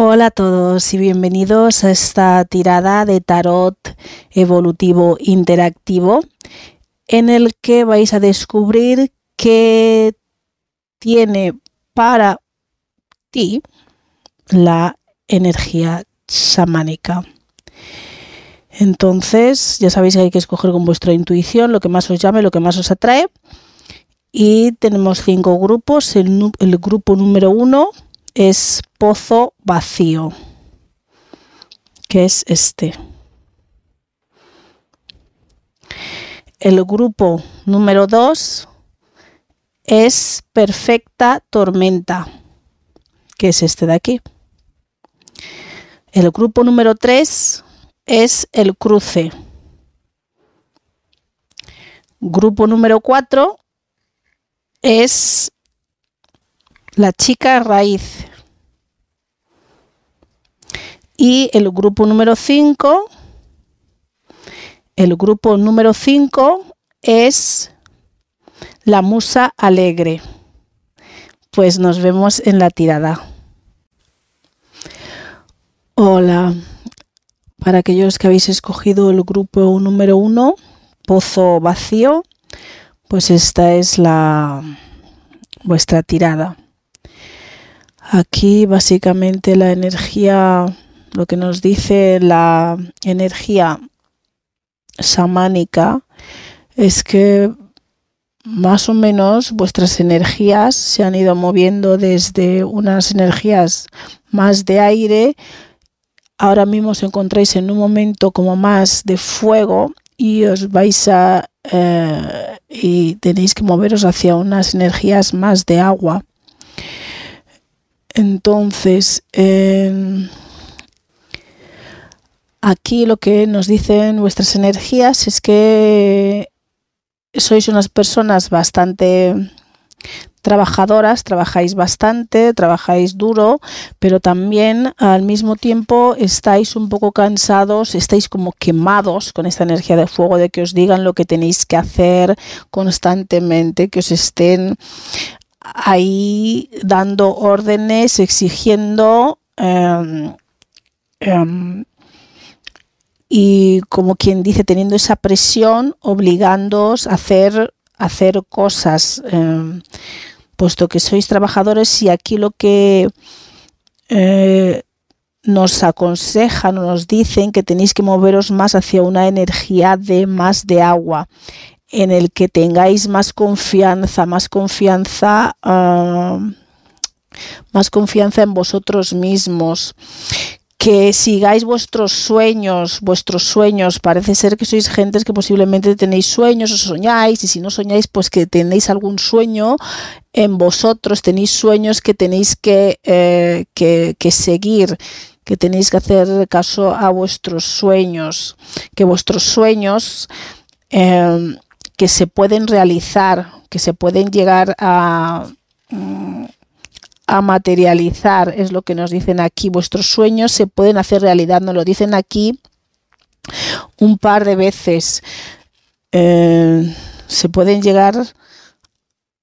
Hola a todos y bienvenidos a esta tirada de tarot evolutivo interactivo en el que vais a descubrir qué tiene para ti la energía chamánica. Entonces, ya sabéis que hay que escoger con vuestra intuición lo que más os llame, lo que más os atrae. Y tenemos cinco grupos. El, el grupo número uno es pozo vacío, que es este. El grupo número 2 es perfecta tormenta, que es este de aquí. El grupo número 3 es el cruce. Grupo número 4 es la chica raíz. Y el grupo número 5, el grupo número 5 es la musa alegre. Pues nos vemos en la tirada. Hola, para aquellos que habéis escogido el grupo número 1, pozo vacío, pues esta es la vuestra tirada. Aquí básicamente la energía, lo que nos dice la energía samánica es que más o menos vuestras energías se han ido moviendo desde unas energías más de aire. Ahora mismo os encontráis en un momento como más de fuego y os vais a eh, y tenéis que moveros hacia unas energías más de agua. Entonces, aquí lo que nos dicen vuestras energías es que sois unas personas bastante trabajadoras, trabajáis bastante, trabajáis duro, pero también al mismo tiempo estáis un poco cansados, estáis como quemados con esta energía de fuego, de que os digan lo que tenéis que hacer constantemente, que os estén ahí dando órdenes, exigiendo em, em, y como quien dice, teniendo esa presión, obligándoos a hacer, hacer cosas, em, puesto que sois trabajadores y aquí lo que eh, nos aconsejan o nos dicen que tenéis que moveros más hacia una energía de más de agua en el que tengáis más confianza, más confianza, más confianza en vosotros mismos, que sigáis vuestros sueños, vuestros sueños. Parece ser que sois gentes que posiblemente tenéis sueños o soñáis, y si no soñáis, pues que tenéis algún sueño en vosotros, tenéis sueños que tenéis que, eh, que, que seguir que tenéis que hacer caso a vuestros sueños, que vuestros sueños eh, que se pueden realizar, que se pueden llegar a, mm, a materializar, es lo que nos dicen aquí. Vuestros sueños se pueden hacer realidad, nos lo dicen aquí un par de veces. Eh, se pueden llegar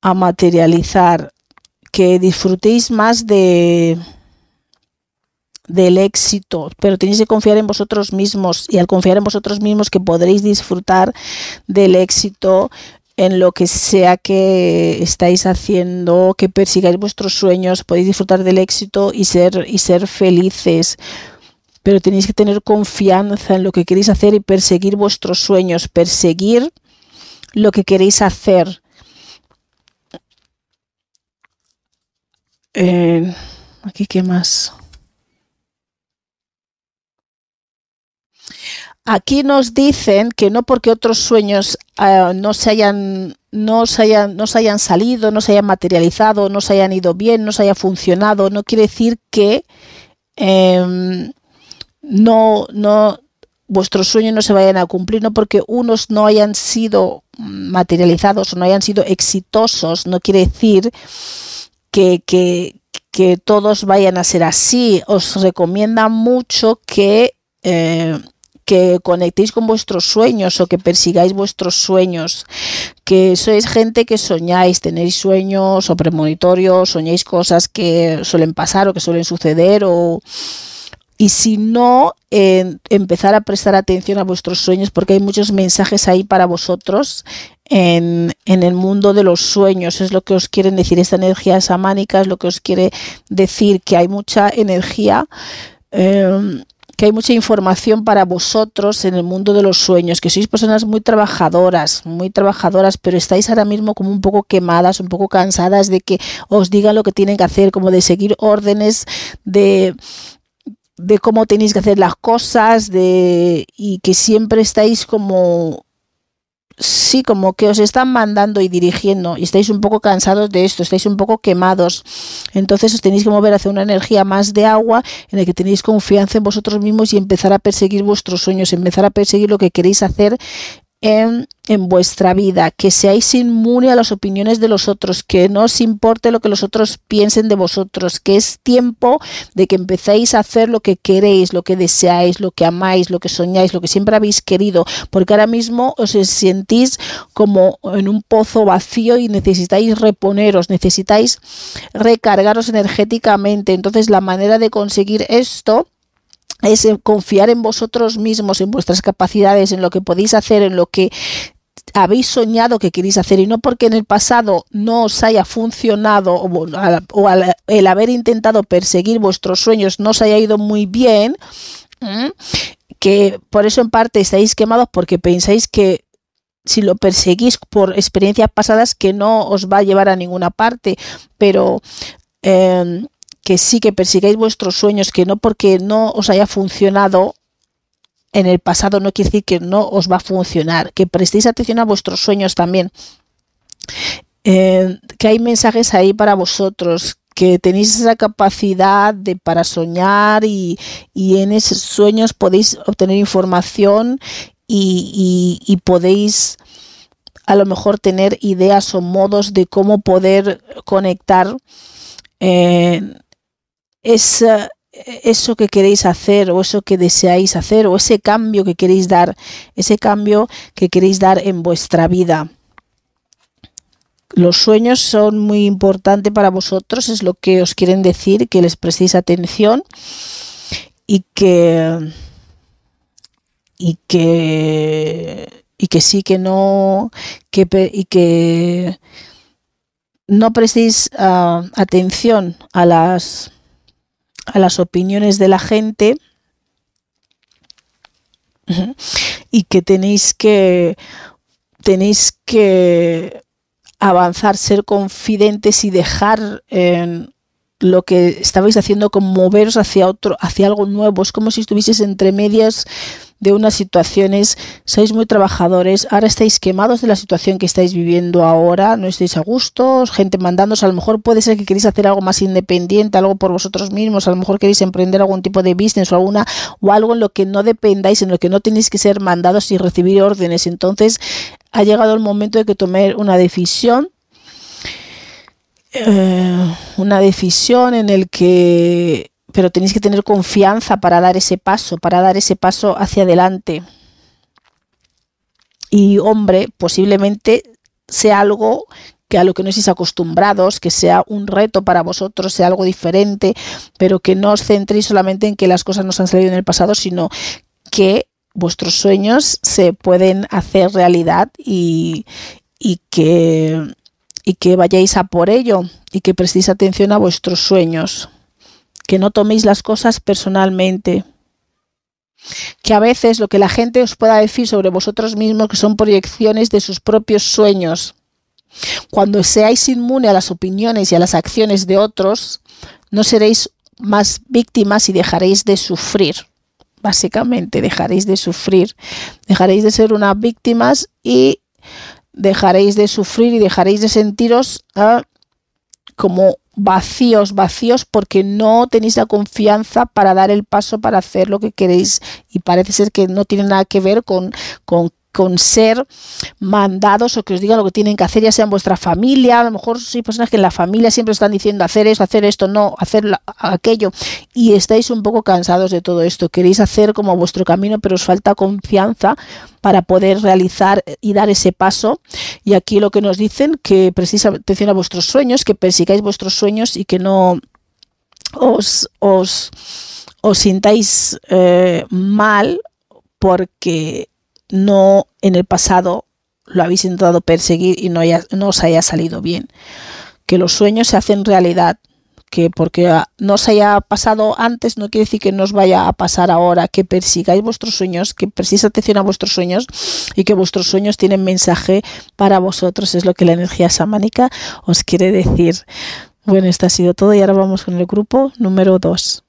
a materializar, que disfrutéis más de, del éxito, pero tenéis que confiar en vosotros mismos y al confiar en vosotros mismos que podréis disfrutar del éxito en lo que sea que estáis haciendo, que persigáis vuestros sueños, podéis disfrutar del éxito y ser y ser felices. Pero tenéis que tener confianza en lo que queréis hacer y perseguir vuestros sueños, perseguir lo que queréis hacer. Eh, aquí qué más. Aquí nos dicen que no porque otros sueños uh, no se hayan no se, hayan, no se hayan salido, no se hayan materializado, no se hayan ido bien, no se haya funcionado, no quiere decir que eh, no, no, vuestros sueños no se vayan a cumplir, no porque unos no hayan sido materializados o no hayan sido exitosos, no quiere decir que, que, que todos vayan a ser así. Os recomienda mucho que eh, que conectéis con vuestros sueños o que persigáis vuestros sueños, que sois gente que soñáis, tenéis sueños o premonitorios, soñáis cosas que suelen pasar o que suelen suceder o y si no, empezar a prestar atención a vuestros sueños porque hay muchos mensajes ahí para vosotros en, en, el mundo de los sueños. Es lo que os quieren decir esta energía samánica, es lo que os quiere decir que hay mucha energía. Em, que hay mucha información para vosotros en el mundo de los sueños, que sois personas muy trabajadoras, muy trabajadoras, pero estáis ahora mismo como un poco quemadas, un poco cansadas de que os digan lo que tienen que hacer, como de seguir órdenes, de, de cómo tenéis que hacer las cosas, de, y que siempre estáis como sí, como que os están mandando y dirigiendo y estáis un poco cansados de esto, estáis un poco quemados. Entonces os tenéis que mover hacia una energía más de agua en la que tenéis confianza en vosotros mismos y empezar a perseguir vuestros sueños, empezar a perseguir lo que queréis hacer en, vuestra vida, que seáis inmune a las opiniones de los otros, que no os importe lo que los otros piensen de vosotros, que es tiempo de que empecéis a hacer lo que queréis, lo que deseáis, lo que amáis, lo que soñáis, lo que siempre habéis querido, porque ahora mismo os sentís como en un pozo vacío y necesitáis reponeros, necesitáis recargaros energéticamente. Entonces la manera de conseguir esto es confiar en vosotros mismos, en vuestras capacidades, en lo que podéis hacer, en lo que habéis soñado que queréis hacer y no porque en el pasado no os haya funcionado o, el haber intentado perseguir vuestros sueños no os haya ido muy bien, que por eso en parte estáis quemados porque pensáis que si lo perseguís por experiencias pasadas que no os va a llevar a ninguna parte, pero em, que sí que persigáis vuestros sueños, que no porque no os haya funcionado en el pasado no quiere decir que no os va a funcionar, que prestéis atención a vuestros sueños también, eh, que hay mensajes ahí para vosotros, que tenéis esa capacidad de para soñar y, en esos sueños podéis obtener información y, podéis a lo mejor tener ideas o modos de cómo poder conectar eh, es eso que queréis hacer o eso que deseáis hacer o ese cambio que queréis dar, ese cambio que queréis dar en vuestra vida. Los sueños son muy importantes para vosotros, es lo que os quieren decir, que les prestéis atención y que y que y que sí que no que y que no prestéis ah, atención a las a las opiniones de la gente y que tenéis que tenéis que avanzar, ser confidentes y dejar en lo que estabais haciendo como moveros hacia otro, hacia algo nuevo. Es como si estuvieses entre medias de unas situaciones, sois muy trabajadores, ahora estáis quemados de la situación que estáis viviendo ahora, no estáis a gusto, gente mandándos, a lo mejor puede ser que queréis hacer algo más independiente, algo por vosotros mismos, a lo mejor queréis emprender algún tipo de business o alguna o algo en lo que no dependáis, en lo que no tenéis que ser mandados y recibir órdenes. Entonces, ha llegado el momento de que tomar una decisión eh, una decisión en el que pero tenéis que tener confianza para dar ese paso, para dar ese paso hacia adelante. Y hombre, posiblemente sea algo que a lo que no estéis acostumbrados, que sea un reto para vosotros, sea algo diferente, pero que no os centréis solamente en que las cosas nos han salido en el pasado, sino que vuestros sueños se pueden hacer realidad y, y que, y que vayáis a por ello y que prestéis atención a vuestros sueños que no toméis las cosas personalmente, que a veces lo que la gente os pueda decir sobre vosotros mismos que son proyecciones de sus propios sueños. Cuando seáis inmune a las opiniones y a las acciones de otros, no seréis más víctimas y dejaréis de sufrir. Básicamente, dejaréis de sufrir. Dejaréis de ser unas víctimas y dejaréis de sufrir y dejaréis de sentiros ah, como vacíos, vacíos porque no tenéis la confianza para dar el paso para hacer lo que queréis. Y parece ser que no tiene nada que ver con, con con ser mandados o que os digan lo que tienen que hacer, ya sea en vuestra familia, a lo mejor sois personas que en la familia siempre están diciendo hacer esto, hacer esto, no, hacer aquello, y estáis un poco cansados de todo esto, queréis hacer como vuestro camino, pero os falta confianza para poder realizar y dar ese paso. Y aquí lo que nos dicen, que prestéis atención a vuestros sueños, que persigáis vuestros sueños y que no os, os, os sintáis eh, mal porque no en el pasado lo habéis intentado perseguir y no, no os haya salido bien. Que los sueños se hacen realidad, que porque no os haya pasado antes no quiere decir que no os vaya a pasar ahora, que persigáis vuestros sueños, que prestéis atención a vuestros sueños y que vuestros sueños tienen mensaje para vosotros, es lo que la energía samánica os quiere decir. Bueno, esto ha sido todo y ahora vamos con el grupo número 2.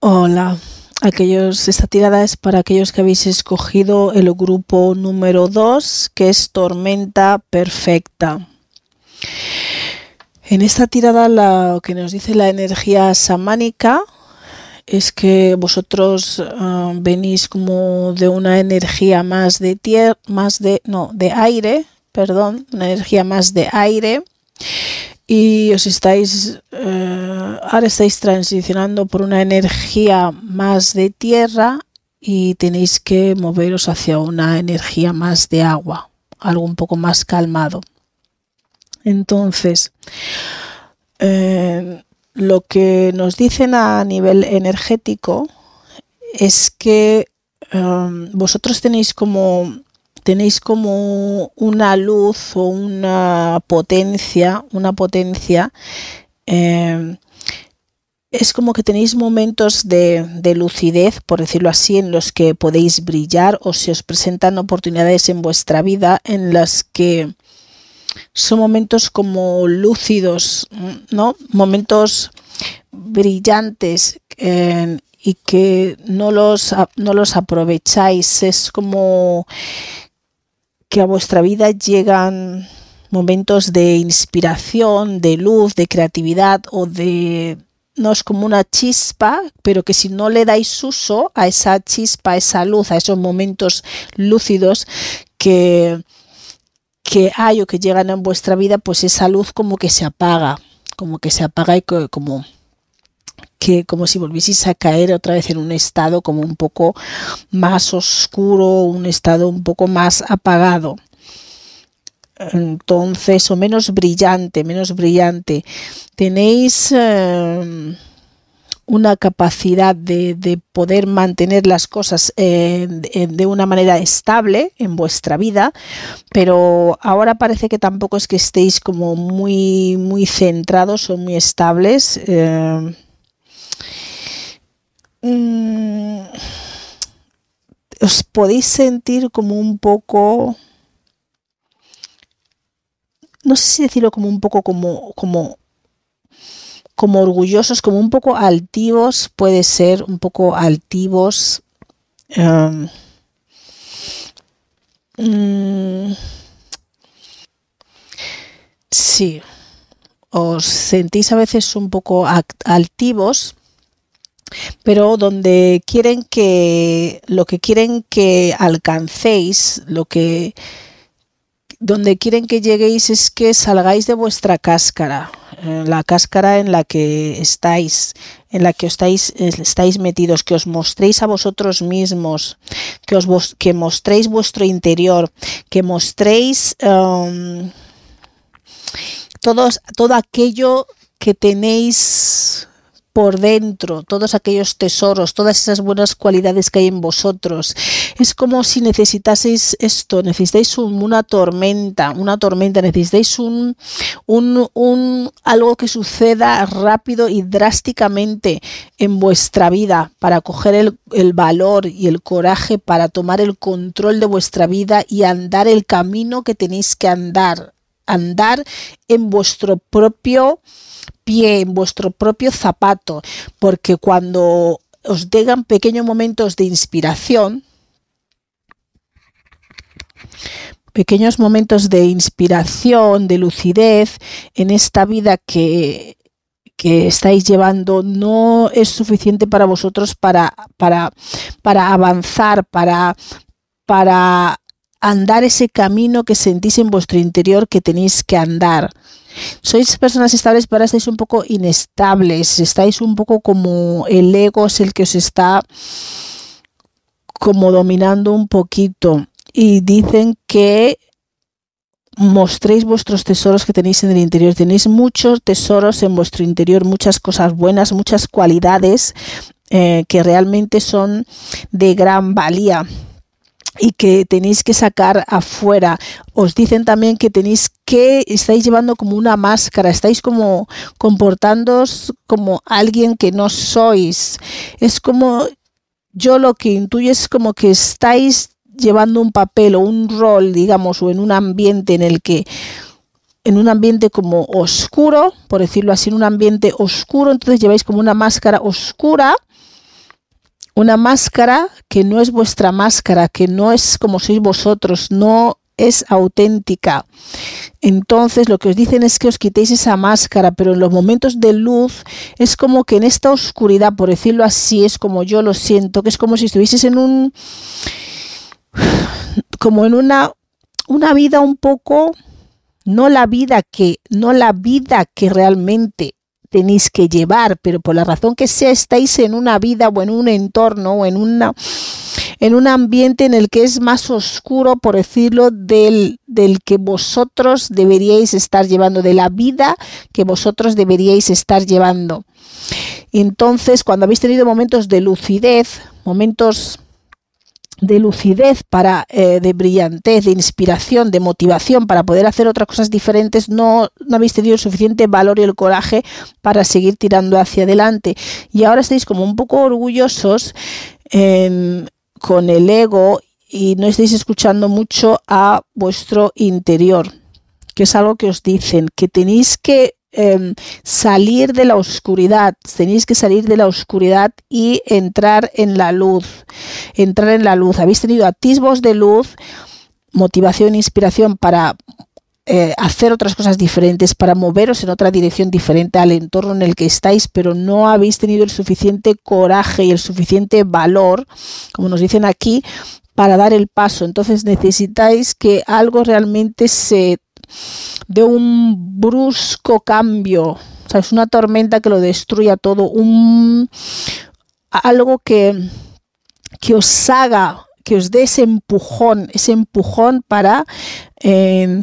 Hola aquellos, esta tirada es para aquellos que habéis escogido el grupo número 2, que es Tormenta Perfecta. En esta tirada lo que nos dice la energía samánica es que vosotros ah, venís como de una energía más de tierra, más de no, de aire, perdón, una energía más de aire y os estáis eh, ahora estáis transicionando por una energía más de tierra y tenéis que moveros hacia una energía más de agua, algo un poco más calmado. Entonces, eh, lo que nos dicen a nivel energético es que eh, vosotros tenéis como tenéis como una luz o una potencia, una potencia, eh, es como que tenéis momentos de, lucidez, por decirlo así, en los que podéis brillar o se os presentan oportunidades en vuestra vida en las que son momentos como lúcidos, ¿no? Momentos brillantes eh, y que no los, no los aprovecháis. Es como que a vuestra vida llegan momentos de inspiración, de luz, de creatividad o de... No es como una chispa, pero que si no le dais uso a esa chispa, a esa luz, a esos momentos lúcidos que, que hay o que llegan en vuestra vida, pues esa luz como que se apaga, como que se apaga y como que como si volvieseis a caer otra vez en un estado como un poco más oscuro, un estado un poco más apagado. Entonces, o menos brillante, menos brillante. Tenéis em, una capacidad de, poder mantener las cosas de una manera estable en vuestra vida, pero ahora parece que tampoco es que estéis como muy, muy centrados o muy estables. Em, Mm, os podéis sentir como un poco, no sé si decirlo como un poco como, como, como orgullosos, como un poco altivos, puede ser un poco altivos. Em, mm, sí, os sentís a veces un poco altivos pero donde quieren que lo que quieren que alcancéis, lo que donde quieren que lleguéis es que salgáis de vuestra cáscara, eh, la cáscara en la que estáis, en la que estáis, estáis metidos, que os mostréis a vosotros mismos, que os que mostréis vuestro interior, que mostréis um, todos, todo aquello que tenéis por dentro, todos aquellos tesoros, todas esas buenas cualidades que hay en vosotros. Es como si necesitaseis esto, necesitáis una tormenta, una tormenta, necesitáis un, un, algo que suceda rápido y drásticamente en vuestra vida para coger el, el valor y el coraje para tomar el control de vuestra vida y andar el camino que tenéis que andar, andar en vuestro propio pie, en vuestro propio zapato, porque cuando os llegan pequeños momentos de inspiración, pequeños momentos de inspiración, de lucidez en esta vida que, que estáis llevando no es suficiente para vosotros para, para, para avanzar, para, para andar ese camino que sentís en vuestro interior que tenéis que andar. Sois personas estables, pero estáis un poco inestables, estáis un poco como el ego es el que os está como dominando un poquito. Y dicen que mostréis vuestros tesoros que tenéis en el interior. Tenéis muchos tesoros en vuestro interior, muchas cosas buenas, muchas cualidades eh, que realmente son de gran valía y que tenéis que sacar afuera. Os dicen también que tenéis que, estáis llevando como una máscara, estáis como comportándoos como alguien que no sois. Es como, yo lo que intuyo es como que estáis llevando un papel o un rol, digamos, o en un ambiente en el que en un ambiente como oscuro, por decirlo así, en un ambiente oscuro, entonces lleváis como una máscara oscura, una máscara que no es vuestra máscara, que no es como sois vosotros, no es auténtica. Entonces lo que os dicen es que os quitéis esa máscara, pero en los momentos de luz es como que en esta oscuridad, por decirlo así, es como yo lo siento, que es como si estuvieses en un como en una, una vida un poco, no la vida que, no la vida que realmente tenéis que llevar, pero por la razón que sea, estáis en una vida o en un entorno o en una en un ambiente en el que es más oscuro, por decirlo, del, del que vosotros deberíais estar llevando, de la vida que vosotros deberíais estar llevando. Entonces, cuando habéis tenido momentos de lucidez, momentos de lucidez, para, eh, de brillantez, de inspiración, de motivación para poder hacer otras cosas diferentes, no, no habéis tenido el suficiente valor y el coraje para seguir tirando hacia adelante. Y ahora estáis como un poco orgullosos con el ego y no estáis escuchando mucho a vuestro interior, que es algo que os dicen, que tenéis que Em, salir de la oscuridad, tenéis que salir de la oscuridad y entrar en la luz, entrar en la luz. Habéis tenido atisbos de luz, motivación, inspiración para eh, hacer otras cosas diferentes, para moveros en otra dirección diferente al entorno en el que estáis, pero no habéis tenido el suficiente coraje y el suficiente valor, como nos dicen aquí, para dar el paso. Entonces necesitáis que algo realmente se de un brusco cambio, o sea, es una tormenta que lo destruya todo, un algo que, que os haga, que os dé ese empujón, ese empujón para eh,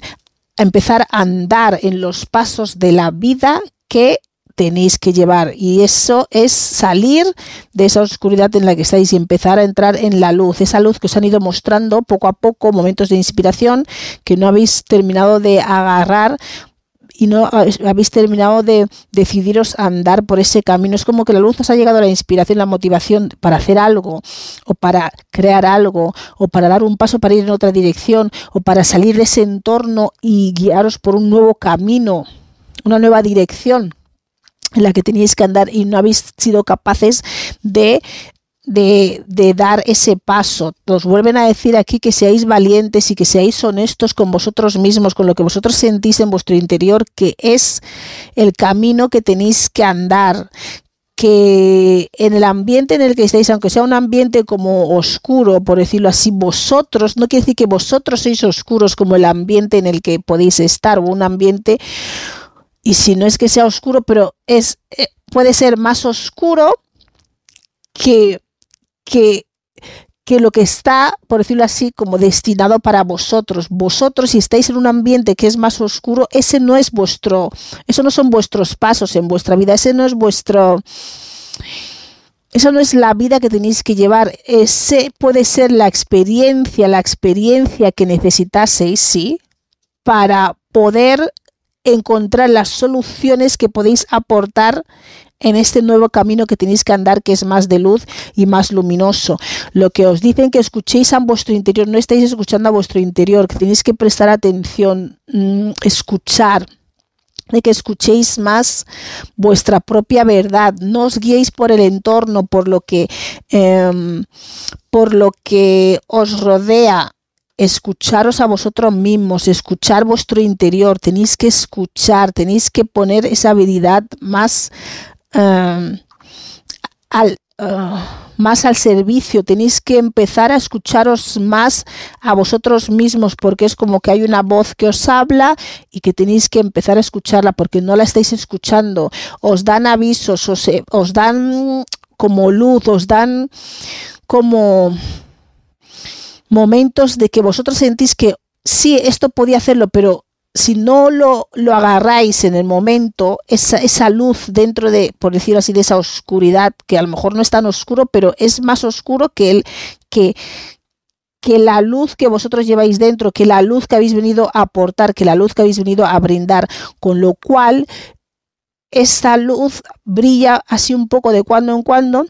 empezar a andar en los pasos de la vida que tenéis que llevar y eso es salir de esa oscuridad en la que estáis y empezar a entrar en la luz, esa luz que os han ido mostrando poco a poco, momentos de inspiración que no habéis terminado de agarrar y no habéis terminado de decidiros a andar por ese camino. Es como que la luz os ha llegado la inspiración, la motivación para hacer algo, o para crear algo, o para dar un paso para ir en otra dirección, o para salir de ese entorno y guiaros por un nuevo camino, una nueva dirección en la que teníais que andar y no habéis sido capaces de de, de, dar ese paso. Os vuelven a decir aquí que seáis valientes y que seáis honestos con vosotros mismos, con lo que vosotros sentís en vuestro interior, que es el camino que tenéis que andar, que en el ambiente en el que estáis, aunque sea un ambiente como oscuro, por decirlo así, vosotros, no quiere decir que vosotros sois oscuros como el ambiente en el que podéis estar, o un ambiente y si no es que sea oscuro, pero es eh, puede ser más oscuro que, que, que lo que está, por decirlo así, como destinado para vosotros. Vosotros, si estáis en un ambiente que es más oscuro, ese no es vuestro, eso no son vuestros pasos en vuestra vida, ese no es vuestro, eso no es la vida que tenéis que llevar, ese puede ser la experiencia, la experiencia que necesitaseis, sí, para poder encontrar las soluciones que podéis aportar en este nuevo camino que tenéis que andar, que es más de luz y más luminoso. Lo que os dicen que escuchéis a vuestro interior, no estáis escuchando a vuestro interior, que tenéis que prestar atención, mm, escuchar de que escuchéis más vuestra propia verdad, no os guiéis por el entorno, por lo que, em, por lo que os rodea, escucharos a vosotros mismos, escuchar vuestro interior, tenéis que escuchar, tenéis que poner esa habilidad más eh, al, eh, más al servicio, tenéis que empezar a escucharos más a vosotros mismos porque es como que hay una voz que os habla y que tenéis que empezar a escucharla porque no la estáis escuchando, os dan avisos, os, eh, os dan como luz, os dan como momentos de que vosotros sentís que sí, esto podía hacerlo, pero si no lo, lo agarráis en el momento, esa, esa, luz dentro de, por decirlo así, de esa oscuridad, que a lo mejor no es tan oscuro, pero es más oscuro que el que, que la luz que vosotros lleváis dentro, que la luz que habéis venido a aportar, que la luz que habéis venido a brindar, con lo cual esta luz brilla así un poco de cuando en cuando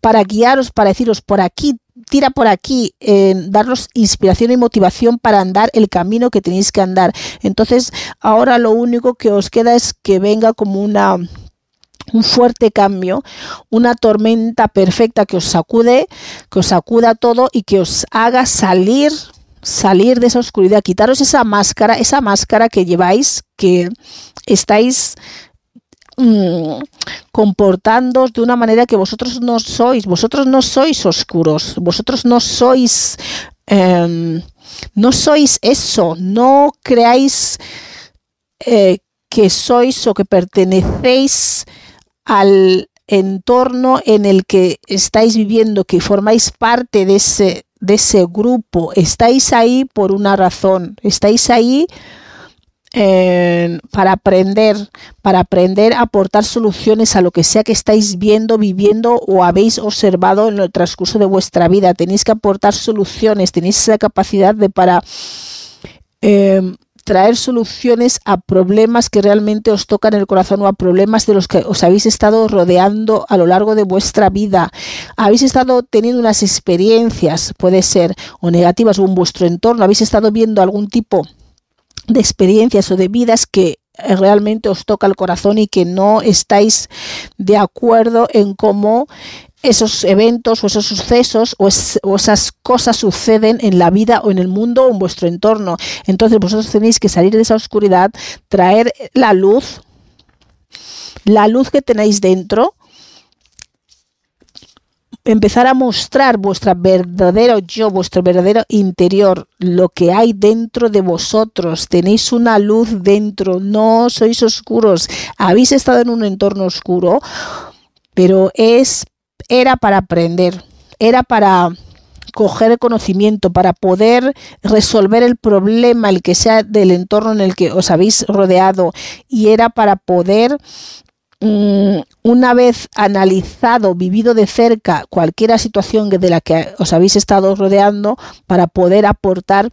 para guiaros, para deciros por aquí tira por aquí, en daros inspiración y motivación para andar el camino que tenéis que andar. Entonces, ahora lo único que os queda es que venga como una un fuerte cambio, una tormenta perfecta que os sacude, que os sacuda todo y que os haga salir salir de esa oscuridad, quitaros esa máscara, esa máscara que lleváis, que estáis Mm, comportándoos de una manera que vosotros no sois, vosotros no sois oscuros, vosotros no sois, em, no sois eso, no creáis eh, que sois o que pertenecéis al entorno en el que estáis viviendo, que formáis parte de ese, de ese grupo, estáis ahí por una razón, estáis ahí para aprender, para aprender a aportar soluciones a lo que sea que estáis viendo, viviendo o habéis observado en el transcurso de vuestra vida. Tenéis que aportar soluciones, tenéis esa capacidad de para em, traer soluciones a problemas que realmente os tocan el corazón o a problemas de los que os habéis estado rodeando a lo largo de vuestra vida. Habéis estado teniendo unas experiencias, puede ser, o negativas, o en vuestro entorno, habéis estado viendo algún tipo de experiencias o de vidas que eh, realmente os toca el corazón y que no estáis de acuerdo en cómo esos eventos o esos sucesos o, esas cosas suceden en la vida o en el mundo o en vuestro entorno. Entonces vosotros tenéis que salir de esa oscuridad, traer la luz, la luz que tenéis dentro empezar a mostrar vuestro verdadero yo, vuestro verdadero interior, lo que hay dentro de vosotros. Tenéis una luz dentro, no sois oscuros. Habéis estado en un entorno oscuro, pero es era para aprender, era para coger conocimiento, para poder resolver el problema, el que sea del entorno en el que os habéis rodeado, y era para poder una vez analizado, vivido de cerca cualquier situación de la que os habéis estado rodeando para poder aportar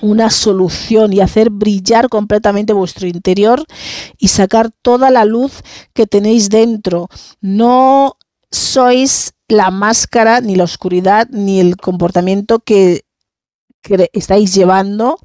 una solución y hacer brillar completamente vuestro interior y sacar toda la luz que tenéis dentro. No sois la máscara, ni la oscuridad, ni el comportamiento que estáis llevando,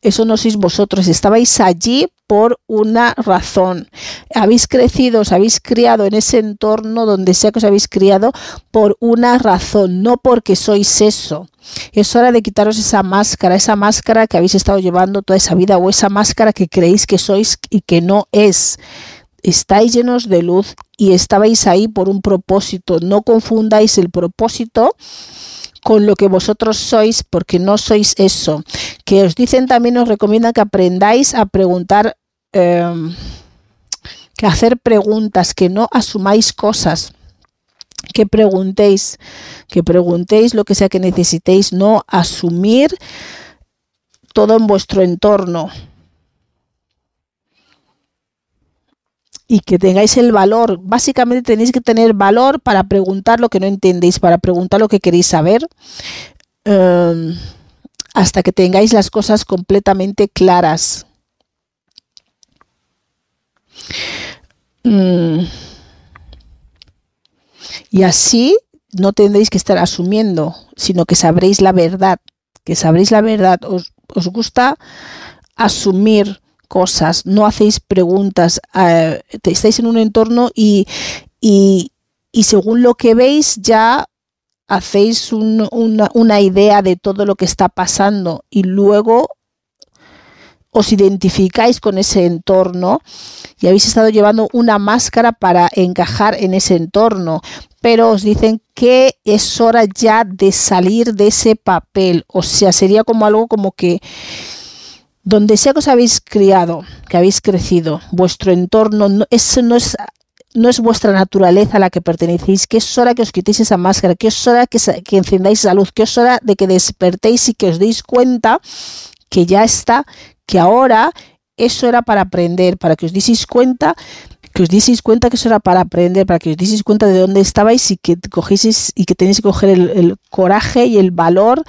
eso no sois vosotros, estabais allí por una razón. Habéis crecido, os habéis criado en ese entorno donde sea que os habéis criado por una razón, no porque sois eso. Es hora de quitaros esa máscara, esa máscara que habéis estado llevando toda esa vida o esa máscara que creéis que sois y que no es. Estáis llenos de luz y estabais ahí por un propósito. No confundáis el propósito con lo que vosotros sois, porque no sois eso. Que os dicen también, os recomiendan que aprendáis a preguntar, em, que hacer preguntas, que no asumáis cosas que preguntéis, que preguntéis lo que sea que necesitéis, no asumir todo en vuestro entorno. Y que tengáis el valor. Básicamente tenéis que tener valor para preguntar lo que no entendéis, para preguntar lo que queréis saber, em, hasta que tengáis las cosas completamente claras. Mm. Y así no tendréis que estar asumiendo, sino que sabréis la verdad, que sabréis la verdad. Os, os gusta asumir cosas, no hacéis preguntas, uh, estáis en un entorno y, y, y según lo que veis ya hacéis una, idea de todo lo que está pasando y luego os identificáis con ese entorno y habéis estado llevando una máscara para encajar en ese entorno, pero os dicen que es hora ya de salir de ese papel, o sea, sería como algo como que donde sea que os habéis criado, que habéis crecido, vuestro entorno, no, eso no es no es vuestra naturaleza a la que pertenecéis, que es hora que os quitéis esa máscara, que es hora que, que encendáis esa luz, que es hora de que despertéis y que os deis cuenta que ya está, que ahora eso era para aprender, para que os deis cuenta que os dieseis cuenta que eso era para aprender, para que os dieseis cuenta de dónde estabais y que cogieseis y que tenéis que coger el, coraje y el valor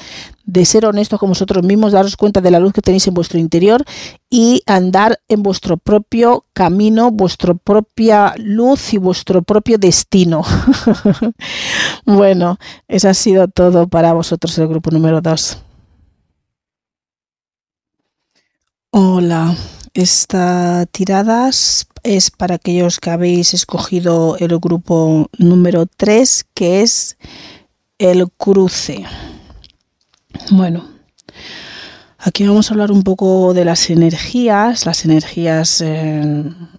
de ser honestos con vosotros mismos, daros cuenta de la luz que tenéis en vuestro interior y andar en vuestro propio camino, vuestra propia luz y vuestro propio destino. bueno, eso ha sido todo para vosotros el grupo número 2. Hola, esta tirada es para aquellos que habéis escogido el grupo número 3, que es el cruce. Bueno, aquí vamos a hablar un poco de las energías, las energías en,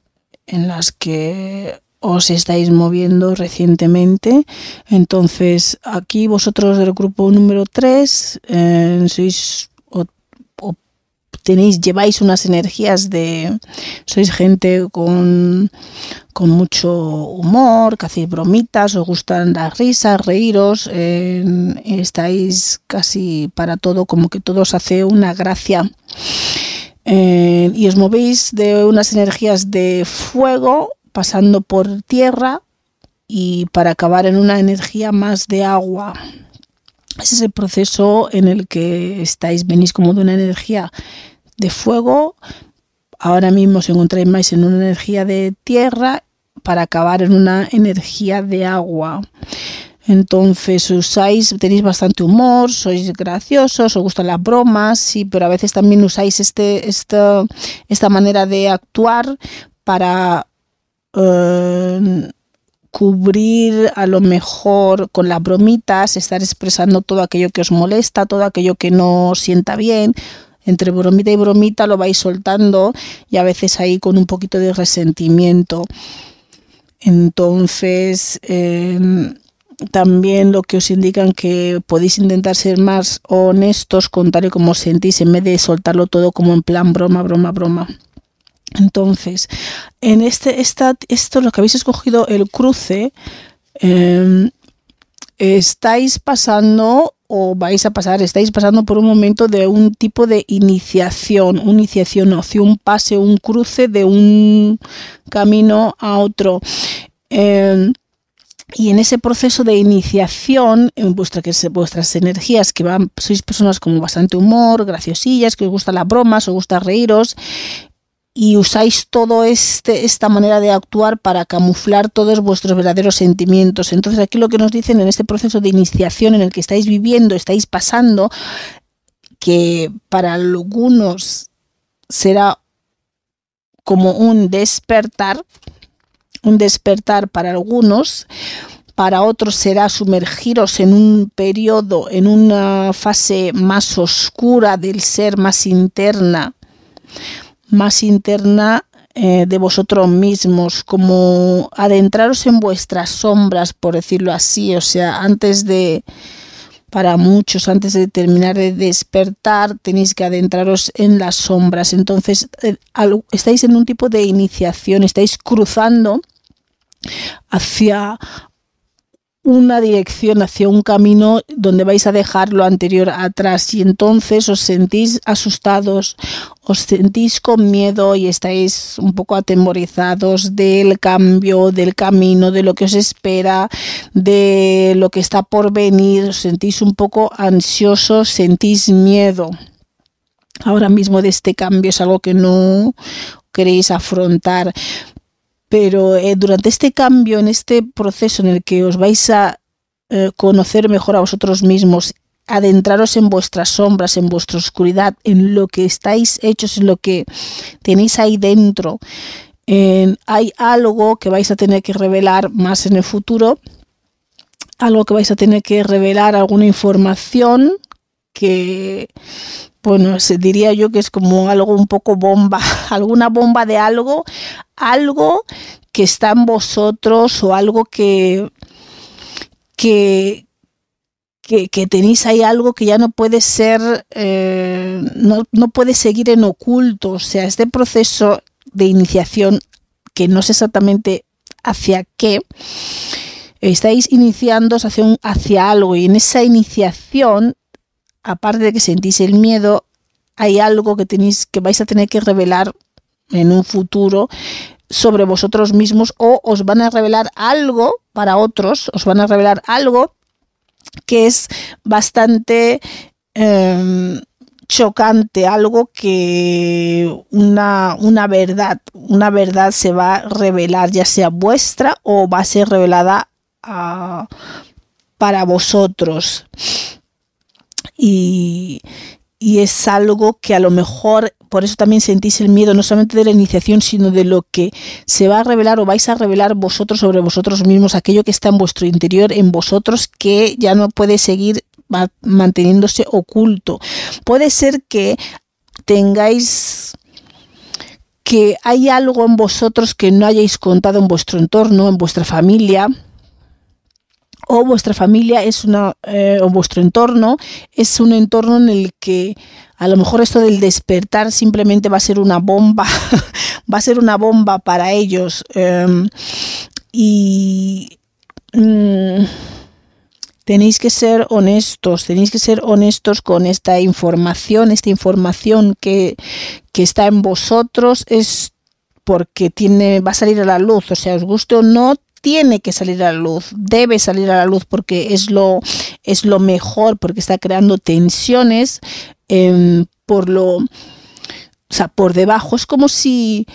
las que os estáis moviendo recientemente. Entonces, aquí vosotros del grupo número 3 eh, sois tenéis, lleváis unas energías de, sois gente con, con mucho humor, que hacéis bromitas, os gustan las risas, reíros, estáis casi para todo, como que todo os hace una gracia. Eh, y os movéis de unas energías de fuego pasando por tierra y para acabar en una energía más de agua. Ese es el proceso en el que estáis, venís como de una energía de fuego, ahora mismo os encontráis más en una energía de tierra para acabar en una energía de agua. Entonces usáis, tenéis bastante humor, sois graciosos, os gustan las bromas, sí, pero a veces también usáis este, esta, esta manera de actuar para eh, cubrir a lo mejor con las bromitas, estar expresando todo aquello que os molesta, todo aquello que no os sienta bien, entre bromita y bromita lo vais soltando y a veces ahí con un poquito de resentimiento. Entonces, em, también lo que os indican que podéis intentar ser más honestos con tal y como os sentís en vez de soltarlo todo como en plan broma, broma, broma. Entonces, en este, esta, esto, lo que habéis escogido, el cruce, em, estáis pasando o vais a pasar, estáis pasando por un momento de un tipo de iniciación, una iniciación hacia un pase, un cruce de un camino a otro. Em, y en ese proceso de iniciación, en vuestras energías, que van, sois personas con bastante humor, graciosillas, que os gusta las bromas, os gusta reíros, y usáis todo este esta manera de actuar para camuflar todos vuestros verdaderos sentimientos. Entonces aquí lo que nos dicen en este proceso de iniciación en el que estáis viviendo, estáis pasando, que para algunos será como un despertar, un despertar para algunos, para otros será sumergiros en un periodo, en una fase más oscura del ser, más interna, más interna eh, de vosotros mismos, como adentraros en vuestras sombras, por decirlo así, o sea, antes de, para muchos, antes de terminar de despertar, tenéis que adentraros en las sombras. Entonces, eh, estáis en un tipo de iniciación, estáis cruzando hacia una dirección hacia un camino donde vais a dejar lo anterior atrás. Y entonces os sentís asustados, os sentís con miedo y estáis un poco atemorizados del cambio, del camino, de lo que os espera, de lo que está por venir, os sentís un poco ansiosos, sentís miedo. Ahora mismo de este cambio. Es algo que no queréis afrontar, pero eh, durante este cambio, en este proceso en el que os vais a eh, conocer mejor a vosotros mismos, adentraros en vuestras sombras, en vuestra oscuridad, en lo que estáis hechos, en lo que tenéis ahí dentro, hay algo que vais a tener que revelar más en el futuro algo que vais a tener que revelar, alguna información que, bueno, se diría yo que es como algo un poco bomba, alguna bomba de algo, algo que está en vosotros o algo que, que, que, tenéis ahí algo que ya no puede ser, eh, no, no puede seguir en oculto. O sea, este proceso de iniciación, que no sé exactamente hacia qué, estáis iniciando hacia, hacia algo y en esa iniciación, aparte de que sentís el miedo, hay algo que tenéis que vais a tener que revelar en un futuro sobre vosotros mismos o os van a revelar algo para otros, os van a revelar algo que es bastante em, chocante, algo que una, una, verdad, una verdad se va a revelar, ya sea vuestra o va a ser revelada para vosotros. Y, y es algo que a lo mejor, por eso también sentís el miedo, no solamente de la iniciación, sino de lo que se va a revelar o vais a revelar vosotros sobre vosotros mismos, aquello que está en vuestro interior, en vosotros, que ya no puede seguir manteniéndose oculto. Puede ser que tengáis que hay algo en vosotros que no hayáis contado en vuestro entorno, en vuestra familia, o vuestra familia es una, eh, o vuestro entorno es un entorno en el que a lo mejor esto del despertar simplemente va a ser una bomba, va a ser una bomba para ellos. Em, y mm, tenéis que ser honestos, tenéis que ser honestos con esta información, esta información que, que está en vosotros es porque tiene, va a salir a la luz, o sea, os guste o no, tiene que salir a la luz, debe salir a la luz porque es lo, es lo mejor, porque está creando tensiones em, por lo, o sea, por debajo. Es como si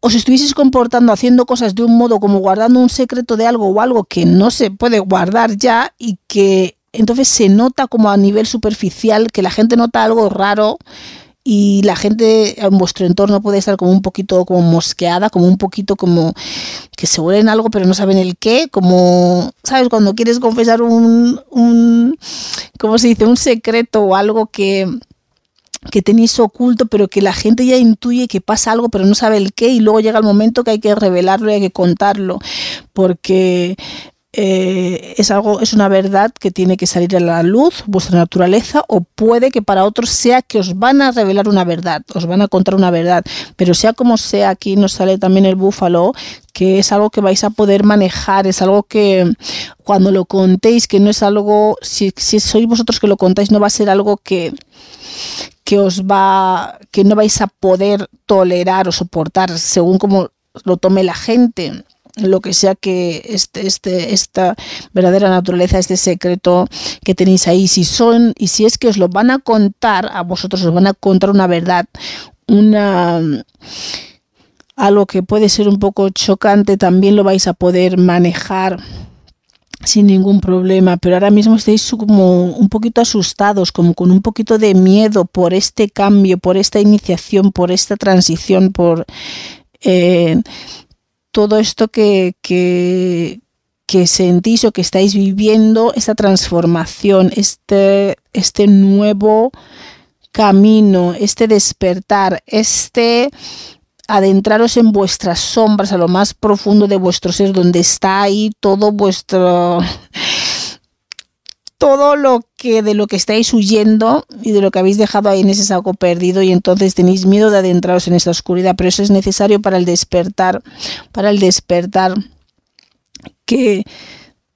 os estuvieseis comportando, haciendo cosas de un modo como guardando un secreto de algo o algo que no se puede guardar ya y que entonces se nota como a nivel superficial, que la gente nota algo raro y la gente en vuestro entorno puede estar como un poquito como mosqueada, como un poquito como que se huelen algo pero no saben el qué, como, ¿sabes? Cuando quieres confesar un, un ¿cómo se dice? Un secreto o algo que, que tenéis oculto, pero que la gente ya intuye que pasa algo, pero no sabe el qué, y luego llega el momento que hay que revelarlo y hay que contarlo, porque eh, es algo, es una verdad que tiene que salir a la luz, vuestra naturaleza, o puede que para otros sea que os van a revelar una verdad, os van a contar una verdad, pero sea como sea, aquí nos sale también el búfalo, que es algo que vais a poder manejar, es algo que cuando lo contéis, que no es algo, si, sois vosotros que lo contáis, no va a ser algo que que os va, que no vais a poder tolerar o soportar según como lo tome la gente lo que sea que este, este, esta verdadera naturaleza, este secreto que tenéis ahí, si son y si es que os lo van a contar, a vosotros os van a contar una verdad, una algo que puede ser un poco chocante, también lo vais a poder manejar sin ningún problema, pero ahora mismo estáis como un poquito asustados, como con un poquito de miedo por este cambio, por esta iniciación, por esta transición, por eh, todo esto que, que, sentís o que estáis viviendo, esta transformación, este, este nuevo camino, este despertar, este adentraros en vuestras sombras, a lo más profundo de vuestro ser, donde está ahí todo vuestro todo lo que de lo que estáis huyendo y de lo que habéis dejado ahí en ese saco perdido y entonces tenéis miedo de adentraros en esta oscuridad, pero eso es necesario para el despertar, para el despertar que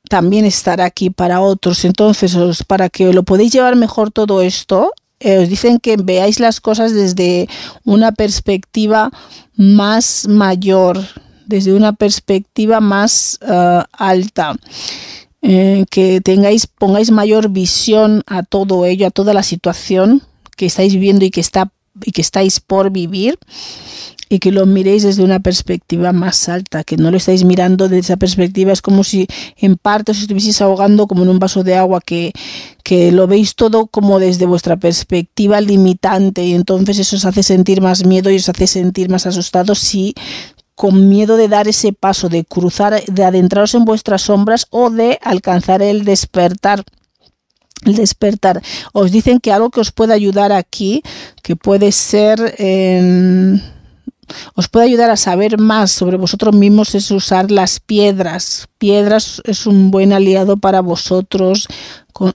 también estará aquí para otros. Entonces, para que lo podéis llevar mejor todo esto, eh, os dicen que veáis las cosas desde una perspectiva más mayor, desde una perspectiva más uh, alta. Eh, que tengáis, pongáis mayor visión a todo ello, a toda la situación que estáis viviendo y que, está, y que estáis por vivir y que lo miréis desde una perspectiva más alta, que no lo estáis mirando desde esa perspectiva, es como si en parte os estuvieseis ahogando como en un vaso de agua, que, que lo veis todo como desde vuestra perspectiva limitante y entonces eso os hace sentir más miedo y os hace sentir más asustados si con miedo de dar ese paso, de cruzar, de adentraros en vuestras sombras o de alcanzar el despertar el despertar. Os dicen que algo que os puede ayudar aquí, que puede ser, os puede ayudar a saber más sobre vosotros mismos, es usar las piedras. Piedras es un buen aliado para vosotros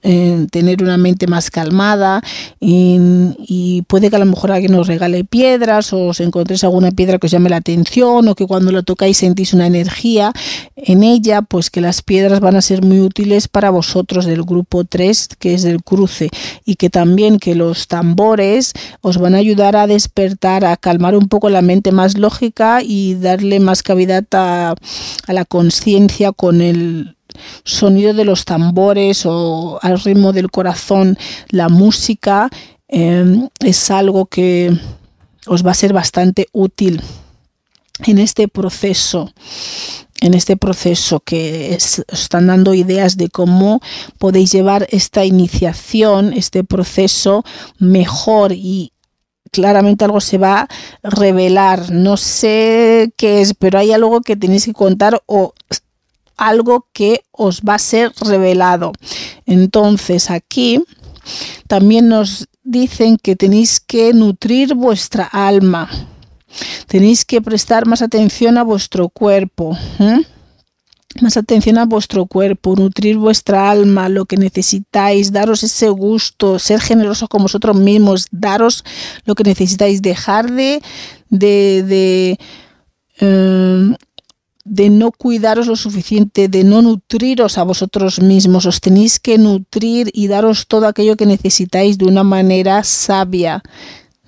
eh, tener una mente más calmada y, puede que a lo mejor alguien os regale piedras o os encontréis alguna piedra que os llame la atención o que cuando la tocáis sentís una energía en ella, pues que las piedras van a ser muy útiles para vosotros del grupo 3, que es del cruce, y que también que los tambores os van a ayudar a despertar, a calmar un poco la mente más lógica y darle más cavidad a la conciencia con el sonido de los tambores o al ritmo del corazón, la música, em, es algo que os va a ser bastante útil en este proceso en este proceso que os están dando ideas de cómo podéis llevar esta iniciación, este proceso mejor y claramente algo se va a revelar. No sé qué es, pero hay algo que tenéis que contar o algo que os va a ser revelado. Entonces aquí también nos dicen que tenéis que nutrir vuestra alma. Tenéis que prestar más atención a vuestro cuerpo. Más atención a vuestro cuerpo, nutrir vuestra alma, lo que necesitáis, daros ese gusto, ser generosos con vosotros mismos, daros lo que necesitáis, dejar de, de, de em, de no cuidaros lo suficiente, de no nutriros a vosotros mismos. Os tenéis que nutrir y daros todo aquello que necesitáis de una manera sabia.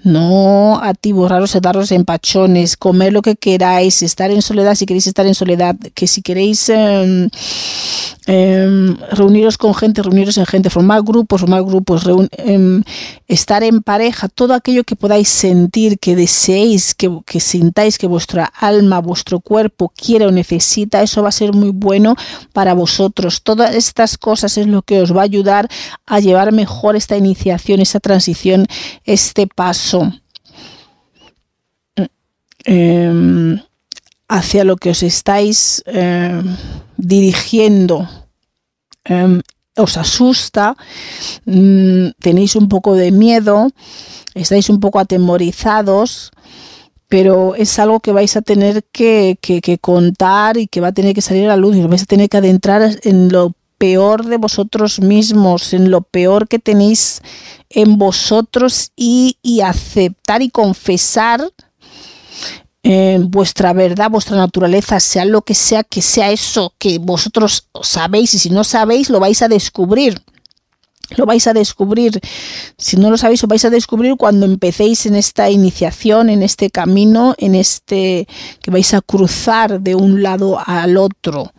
No atiborraros, daros empachones, comer lo que queráis, estar en soledad si queréis estar en soledad, que si queréis em, em, reuniros con gente, reuniros en gente, formar grupos, formar grupos, em, estar en pareja, todo aquello que podáis sentir, que deseéis, que, que sintáis que vuestra alma, vuestro cuerpo quiere o necesita, eso va a ser muy bueno para vosotros. Todas estas cosas es lo que os va a ayudar a llevar mejor esta iniciación, esta transición, este paso Em, hacia lo que os estáis em, dirigiendo em, os asusta, mm, tenéis un poco de miedo, estáis un poco atemorizados, pero es algo que vais a tener que, contar y que va a tener que salir a la luz y vais a tener que adentrar en lo peor de vosotros mismos, en lo peor que tenéis en vosotros y, aceptar y confesar eh, vuestra verdad, vuestra naturaleza, sea lo que sea, que sea eso que vosotros sabéis y si no sabéis lo vais a descubrir. Lo vais a descubrir. Si no lo sabéis, lo vais a descubrir cuando empecéis en esta iniciación, en este camino, en este que vais a cruzar de un lado al otro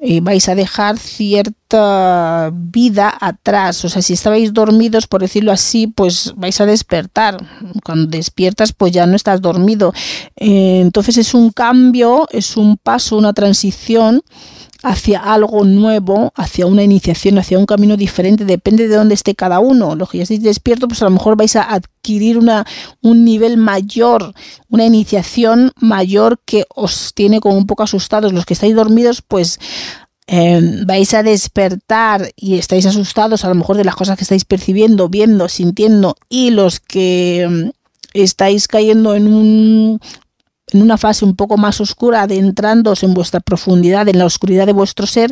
y vais a dejar cierta vida atrás. O sea, si estabais dormidos, por decirlo así, pues vais a despertar. Cuando despiertas, pues ya no estás dormido. Eh, entonces es un cambio, es un paso, una transición hacia algo nuevo, hacia una iniciación, hacia un camino diferente, depende de dónde esté cada uno. Los que ya estéis despiertos, pues a lo mejor vais a adquirir una, un nivel mayor, una iniciación mayor que os tiene como un poco asustados. Los que estáis dormidos, pues em, vais a despertar y estáis asustados a lo mejor de las cosas que estáis percibiendo, viendo, sintiendo y los que em, estáis cayendo en un en una fase un poco más oscura, adentrándose en vuestra profundidad, en la oscuridad de vuestro ser,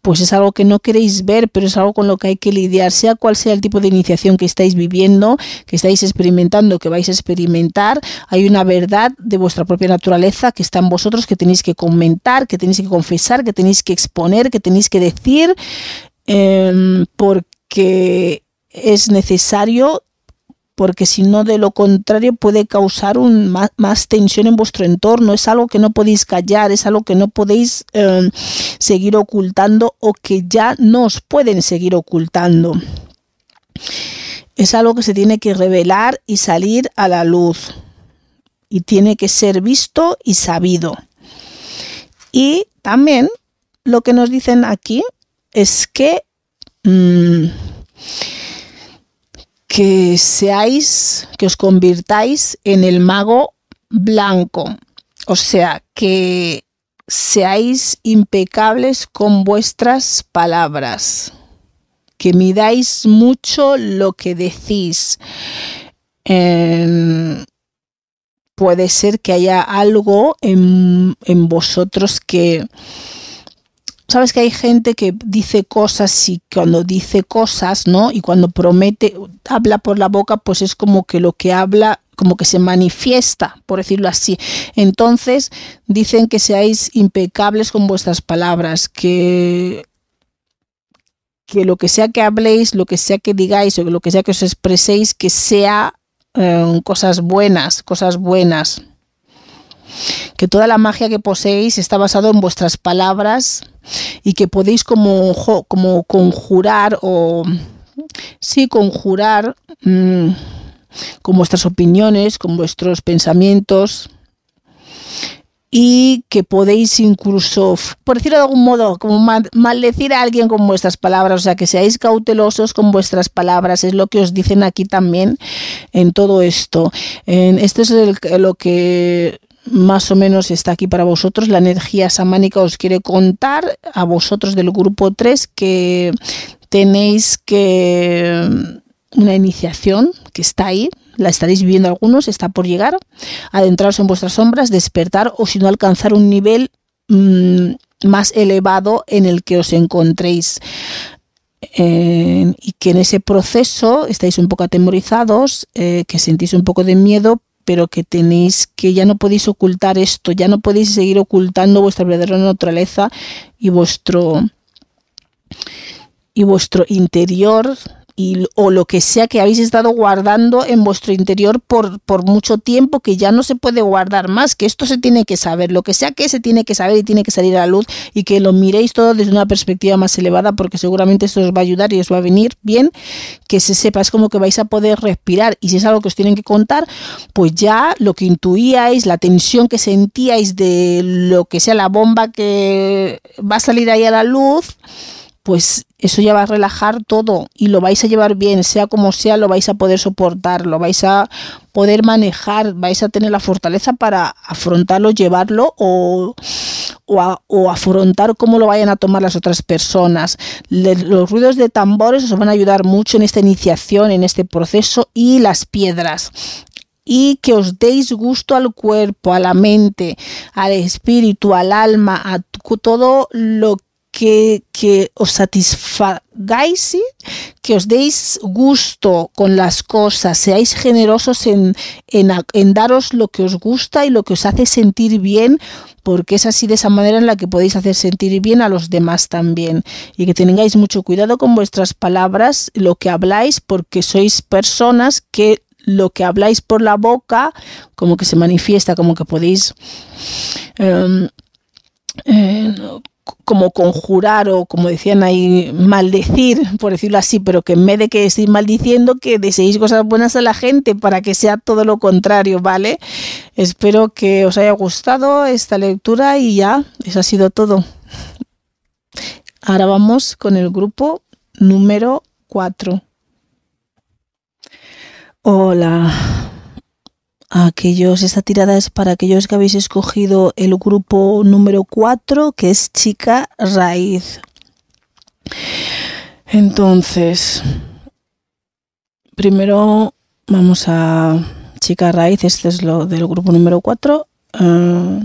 pues es algo que no queréis ver, pero es algo con lo que hay que lidiar, sea cual sea el tipo de iniciación que estáis viviendo, que estáis experimentando, que vais a experimentar, hay una verdad de vuestra propia naturaleza que está en vosotros, que tenéis que comentar, que tenéis que confesar, que tenéis que exponer, que tenéis que decir, em, porque es necesario porque si no de lo contrario puede causar un, más, tensión en vuestro entorno. Es algo que no podéis callar, es algo que no podéis em, seguir ocultando o que ya no os pueden seguir ocultando. Es algo que se tiene que revelar y salir a la luz. Y tiene que ser visto y sabido. Y también lo que nos dicen aquí es que mm, que seáis, que os convirtáis en el mago blanco. O sea, que seáis impecables con vuestras palabras, que midáis mucho lo que decís. puede ser que haya algo en, en vosotros que sabes que hay gente que dice cosas y cuando dice cosas, ¿no? Y cuando promete, habla por la boca, pues es como que lo que habla como que se manifiesta, por decirlo así. Entonces, dicen que seáis impecables con vuestras palabras, que que lo que sea que habléis, lo que sea que digáis o lo que sea que os expreséis, que sea eh, cosas buenas, cosas buenas. Que toda la magia que poseéis está basada en vuestras palabras y que podéis como, como conjurar o sí conjurar mm, con vuestras opiniones, con vuestros pensamientos y que podéis incluso, por decirlo de algún modo, como maldecir a alguien con vuestras palabras, o sea, que seáis cautelosos con vuestras palabras, es lo que os dicen aquí también en todo esto. En, esto es lo que más o menos está aquí para vosotros. La energía samánica os quiere contar a vosotros del grupo 3 que tenéis que una iniciación que está ahí, la estaréis viviendo algunos, está por llegar, adentraros en vuestras sombras, despertar o si no alcanzar un nivel mm, más elevado en el que os encontréis. Eh, y que en ese proceso estáis un poco atemorizados, eh, que sentís un poco de miedo, pero que tenéis que ya no podéis ocultar esto, ya no podéis seguir ocultando vuestra verdadera naturaleza y vuestro y vuestro interior o lo que sea que habéis estado guardando en vuestro interior por, por mucho tiempo que ya no se puede guardar más, que esto se tiene que saber, lo que sea que se tiene que saber y tiene que salir a la luz y que lo miréis todo desde una perspectiva más elevada porque seguramente esto os va a ayudar y os va a venir bien que se sepa, es como que vais a poder respirar. Y si es algo que os tienen que contar, pues ya lo que intuíais, la tensión que sentíais de lo que sea la bomba que va a salir ahí a la luz, pues eso ya va a relajar todo y lo vais a llevar bien, sea como sea, lo vais a poder soportar, lo vais a poder manejar, vais a tener la fortaleza para afrontarlo, llevarlo o, o, afrontar cómo lo vayan a tomar las otras personas. los ruidos de tambores os van a ayudar mucho en esta iniciación, en este proceso y las piedras y que os deis gusto al cuerpo, a la mente, al espíritu, al alma, a todo lo que os satisfagáis, que os deis gusto con las cosas, seáis generosos en, en, daros lo que os gusta y lo que os hace sentir bien, porque es así de esa manera en la que podéis hacer sentir bien a los demás también. Y que tengáis mucho cuidado con vuestras palabras, lo que habláis, porque sois personas que lo que habláis por la boca, como que se manifiesta, como que podéis... Em, eh, como conjurar o como decían ahí, maldecir, por decirlo así, pero que en vez de que estéis maldiciendo, que deseéis cosas buenas a la gente para que sea todo lo contrario, ¿vale? Espero que os haya gustado esta lectura y ya, eso ha sido todo. Ahora vamos con el grupo número 4. Hola aquellos, esta tirada es para aquellos que habéis escogido el grupo número 4, que es chica raíz. Entonces, primero vamos a chica raíz, este es lo del grupo número 4, eh,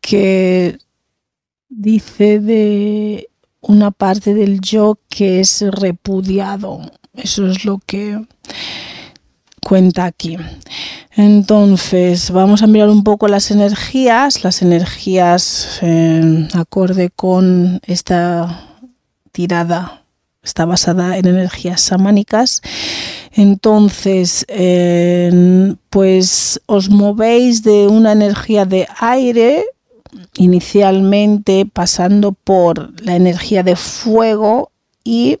que dice de una parte del yo que es repudiado. Eso es lo que cuenta aquí. Entonces, vamos a mirar un poco las energías, las energías eh, acorde con esta tirada, está basada en energías samánicas. Entonces, pues os movéis de una energía de aire, inicialmente pasando por la energía de fuego y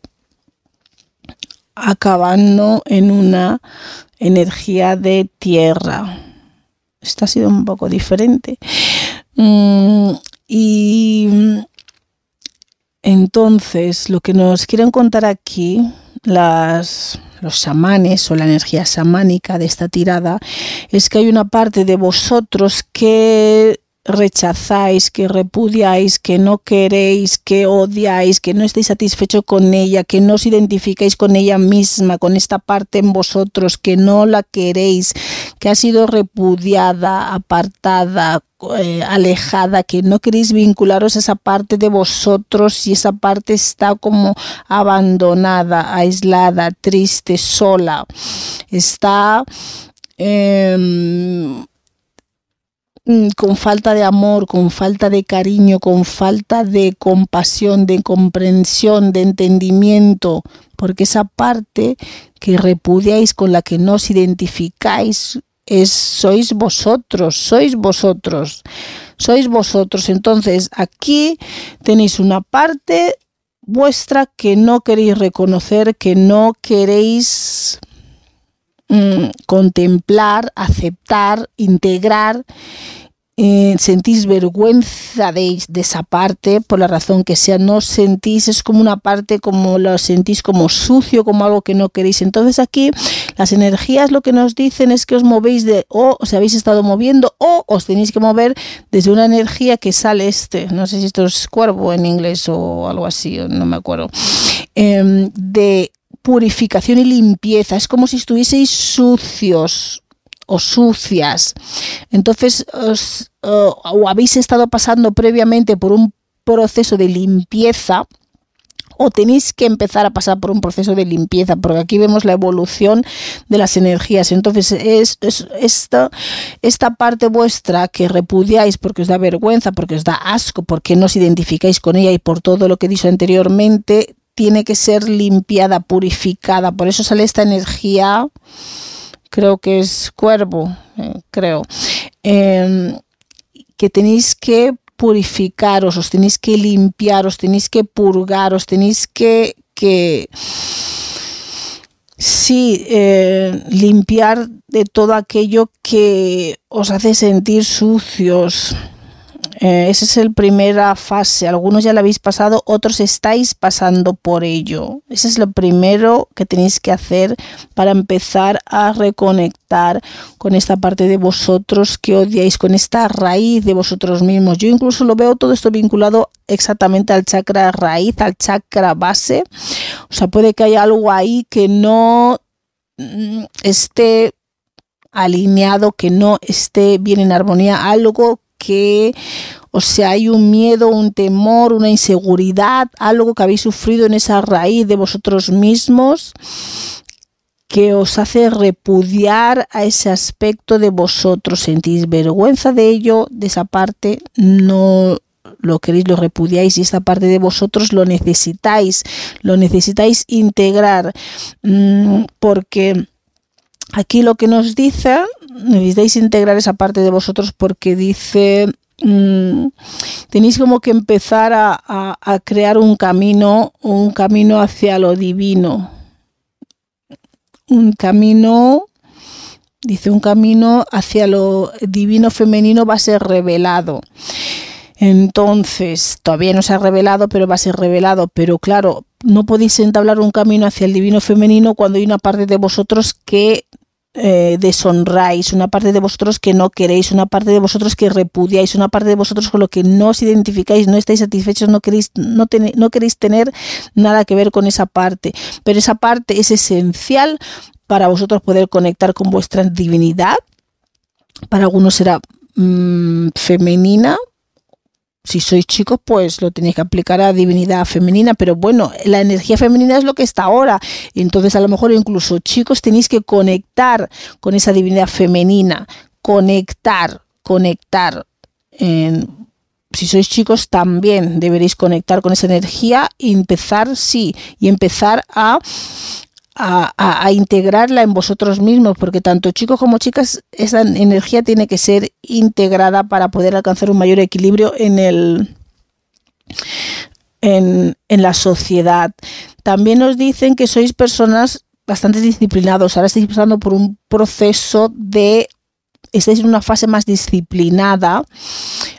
acabando en una energía de tierra. Esto ha sido un poco diferente. Mm, y entonces, lo que nos quieren contar aquí las, los chamanes o la energía chamánica de esta tirada, es que hay una parte de vosotros que rechazáis, que repudiáis, que no queréis, que odiáis, que no estáis satisfecho con ella, que no os identificáis con ella misma, con esta parte en vosotros, que no la queréis, que ha sido repudiada, apartada, eh, alejada, que no queréis vincularos a esa parte de vosotros y esa parte está como abandonada, aislada, triste, sola, está... Em, con falta de amor, con falta de cariño, con falta de compasión, de comprensión, de entendimiento, porque esa parte que repudiáis, con la que no os identificáis, es sois vosotros, sois vosotros, sois vosotros. Entonces, aquí tenéis una parte vuestra que no queréis reconocer, que no queréis Mm, contemplar, aceptar, integrar. Eh, sentís vergüenza de, esa parte por la razón que sea, no sentís, es como una parte como lo sentís como sucio, como algo que no queréis. Entonces aquí las energías lo que nos dicen es que os movéis de o os habéis estado moviendo o os tenéis que mover desde una energía que sale este, no sé si esto es cuervo en inglés o algo así, no me acuerdo, em, de purificación y limpieza. Es como si estuvieseis sucios o sucias. Entonces, os, o habéis estado pasando previamente por un proceso de limpieza o tenéis que empezar a pasar por un proceso de limpieza, porque aquí vemos la evolución de las energías. Entonces, es, esta, esta parte vuestra que repudiáis porque os da vergüenza, porque os da asco, porque no os identificáis con ella y por todo lo que he dicho anteriormente, tiene que ser limpiada, purificada. Por eso sale esta energía, creo que es cuervo, eh, creo, em, que tenéis que purificaros, os tenéis que limpiar, os tenéis que purgar, os tenéis que, que sí, eh, limpiar de todo aquello que os hace sentir sucios eh, esa es la primera fase. Algunos ya la habéis pasado, otros estáis pasando por ello. Ese es lo primero que tenéis que hacer para empezar a reconectar con esta parte de vosotros que odiáis, con esta raíz de vosotros mismos. Yo incluso lo veo todo esto vinculado exactamente al chakra raíz, al chakra base. O sea, puede que haya algo ahí que no mm, esté alineado, que no esté bien en armonía, algo que, o sea, hay un miedo, un temor, una inseguridad, algo que habéis sufrido en esa raíz de vosotros mismos que os hace repudiar a ese aspecto de vosotros, sentís vergüenza de ello, de esa parte no lo queréis, lo repudiáis y esta parte de vosotros lo necesitáis, lo necesitáis integrar, mm, porque aquí lo que nos dice, necesitáis integrar esa parte de vosotros porque dice, mm, tenéis como que empezar a, a, crear un camino, un camino hacia lo divino, un camino, dice, un camino hacia lo divino femenino va a ser revelado. Entonces, todavía no se ha revelado, pero va a ser revelado. Pero claro, no podéis entablar un camino hacia el divino femenino cuando hay una parte de vosotros que eh, deshonráis, una parte de vosotros que no queréis, una parte de vosotros que repudiáis, una parte de vosotros con lo que no os identificáis, no estáis satisfechos, no queréis, no, no queréis tener nada que ver con esa parte. Pero esa parte es esencial para vosotros poder conectar con vuestra divinidad. Para algunos será mm, femenina, si sois chicos, pues lo tenéis que aplicar a divinidad femenina, pero bueno, la energía femenina es lo que está ahora. Entonces, a lo mejor incluso chicos tenéis que conectar con esa divinidad femenina, conectar, conectar. si sois chicos, también deberéis conectar con esa energía y empezar, sí, y empezar a a, integrarla en vosotros mismos, porque tanto chicos como chicas, esa energía tiene que ser integrada para poder alcanzar un mayor equilibrio en el en, en la sociedad. También nos dicen que sois personas bastante disciplinados. Ahora estáis pasando por un proceso de estáis en una fase más disciplinada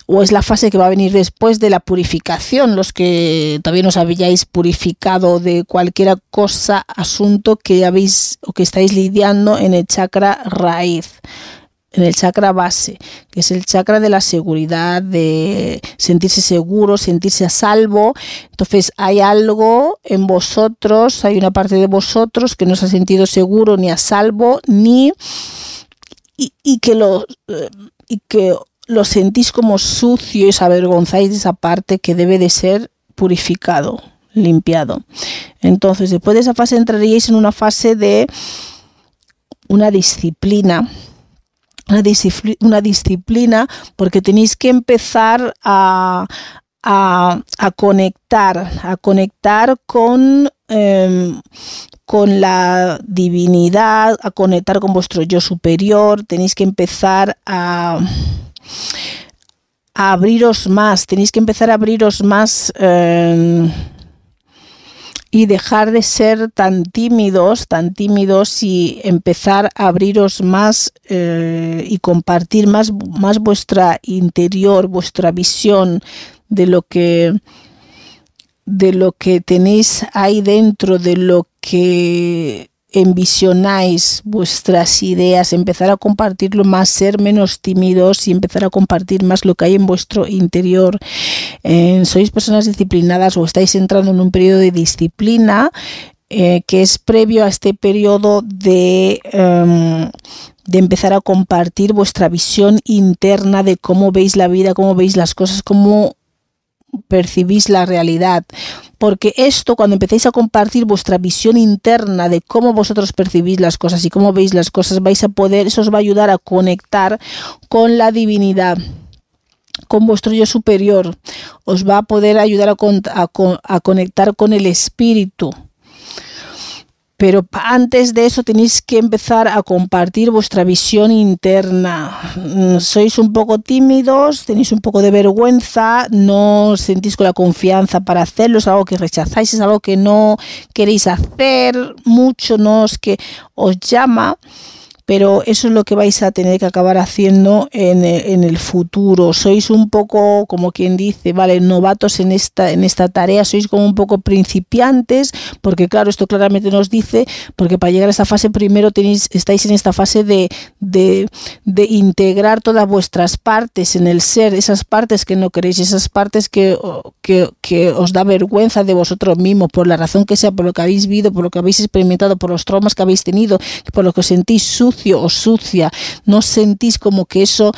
o es la fase que va a venir después de la purificación, los que todavía no os habíais purificado de cualquier cosa, asunto que habéis o que estáis lidiando en el chakra raíz en el chakra base, que es el chakra de la seguridad, de sentirse seguro, sentirse a salvo. Entonces hay algo en vosotros, hay una parte de vosotros que no se ha sentido seguro ni a salvo, ni y, que lo eh, y que lo sentís como sucio y os avergonzáis de esa parte que debe de ser purificado, limpiado. Entonces, después de esa fase entraríais en una fase de una disciplina una, disciplina, porque tenéis que empezar a, conectar, a conectar con, em, con la divinidad, a conectar con vuestro yo superior, tenéis que empezar a, abriros más, tenéis que empezar a abriros más. Em, y dejar de ser tan tímidos, tan tímidos y empezar a abriros más eh, y compartir más, más vuestra interior, vuestra visión de lo que de lo que tenéis ahí dentro, de lo que envisionáis vuestras ideas, empezar a compartirlo más, ser menos tímidos y empezar a compartir más lo que hay en vuestro interior. Eh, sois personas disciplinadas o estáis entrando en un periodo de disciplina eh, que es previo a este periodo de, em, de empezar a compartir vuestra visión interna de cómo veis la vida, cómo veis las cosas, cómo percibís la realidad. Porque esto, cuando empecéis a compartir vuestra visión interna de cómo vosotros percibís las cosas y cómo veis las cosas, vais a poder, eso os va a ayudar a conectar con la divinidad con vuestro yo superior, os va a poder ayudar a, a conectar con el espíritu, pero antes de eso tenéis que empezar a compartir vuestra visión interna. Mm, sois un poco tímidos, tenéis un poco de vergüenza, no sentís con la confianza para hacerlo, es algo que rechazáis, es algo que no queréis hacer mucho, no es que os llama pero eso es lo que vais a tener que acabar haciendo en, el futuro. Sois un poco, como quien dice, vale, novatos en esta, en esta tarea, sois como un poco principiantes, porque claro, esto claramente nos dice, porque para llegar a esa fase primero tenéis, estáis en esta fase de, de, de integrar todas vuestras partes en el ser, esas partes que no queréis, esas partes que, que, os da vergüenza de vosotros mismos, por la razón que sea, por lo que habéis vivido, por lo que habéis experimentado, por los traumas que habéis tenido, por lo que sentís o sucia, no sentís como que eso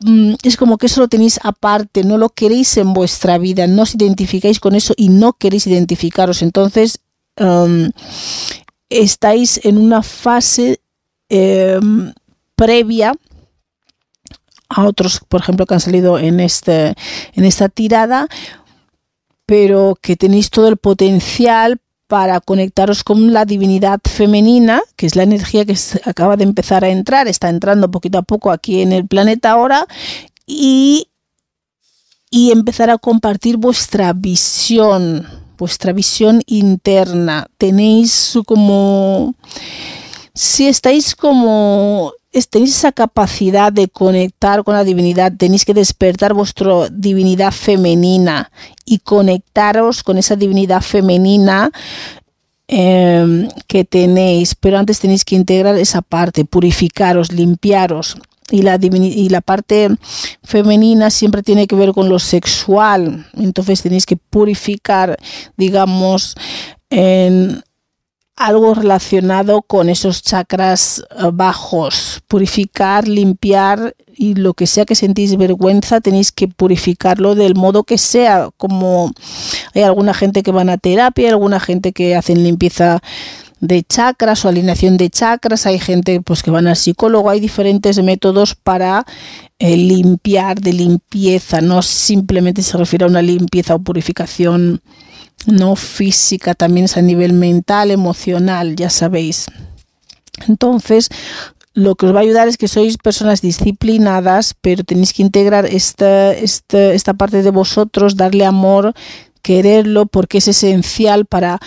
mm, es como que eso lo tenéis aparte, no lo queréis en vuestra vida, no os identificáis con eso y no queréis identificaros. Entonces, um, estáis en una fase em, previa a otros, por ejemplo, que han salido en, este, en esta tirada, pero que tenéis todo el potencial para conectaros con la divinidad femenina, que es la energía que acaba de empezar a entrar, está entrando poquito a poco aquí en el planeta ahora, y, y empezar a compartir vuestra visión, vuestra visión interna. Tenéis como... Si estáis como tenéis esa capacidad de conectar con la divinidad, tenéis que despertar vuestra divinidad femenina y conectaros con esa divinidad femenina em, que tenéis, pero antes tenéis que integrar esa parte, purificaros, limpiaros. Y la, y la parte femenina siempre tiene que ver con lo sexual, entonces tenéis que purificar, digamos, en, algo relacionado con esos chakras eh, bajos, purificar, limpiar y lo que sea que sentís vergüenza tenéis que purificarlo del modo que sea, como hay alguna gente que van a terapia, alguna gente que hacen limpieza de chakras o alineación de chakras, hay gente pues que van al psicólogo, hay diferentes métodos para eh, limpiar, de limpieza, no simplemente se refiere a una limpieza o purificación no física, también es a nivel mental, emocional, ya sabéis. Entonces, lo que os va a ayudar es que sois personas disciplinadas, pero tenéis que integrar esta, esta, parte de vosotros, darle amor, quererlo, porque es esencial para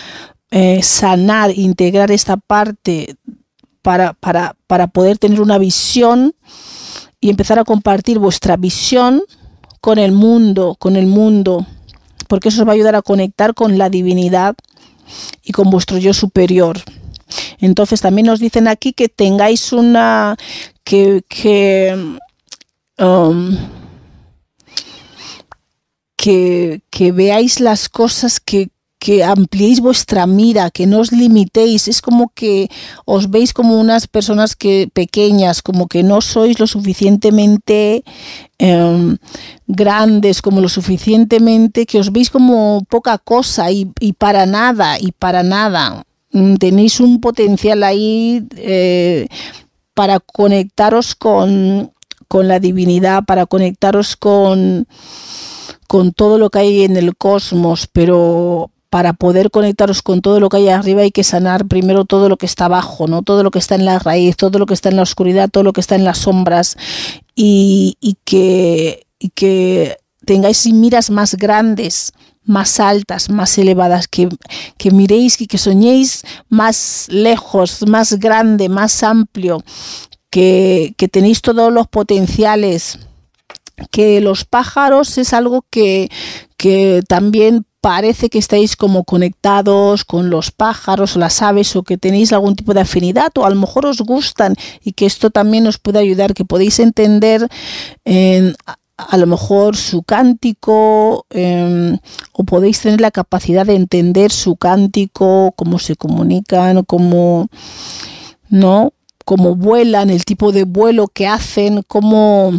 eh, sanar, integrar esta parte, para, para, para poder tener una visión y empezar a compartir vuestra visión con el mundo, con el mundo, porque eso os va a ayudar a conectar con la divinidad y con vuestro yo superior. Entonces también nos dicen aquí que tengáis una que, que um, que, veáis las cosas que, que ampliéis vuestra mira, que no os limitéis. Es como que os veis como unas personas que pequeñas, como que no sois lo suficientemente em, grandes, como lo suficientemente que os veis como poca cosa y, para nada, y para nada. Mm, tenéis un potencial ahí eh, para conectaros con, con la divinidad, para conectaros con con todo lo que hay en el cosmos, pero para poder conectaros con todo lo que hay arriba hay que sanar primero todo lo que está abajo, ¿no? Todo lo que está en la raíz, todo lo que está en la oscuridad, todo lo que está en las sombras y, que, que tengáis miras más grandes, más altas, más elevadas, que, que, miréis y que soñéis más lejos, más grande, más amplio, que tenéis todos los potenciales que los pájaros es algo que, también parece que estáis como conectados con los pájaros las aves o que tenéis algún tipo de afinidad o a lo mejor os gustan y que esto también os puede ayudar, que podéis entender a lo mejor su cántico em, o podéis tener la capacidad de entender su cántico, cómo se comunican, cómo, ¿no? cómo vuelan, el tipo de vuelo que hacen, cómo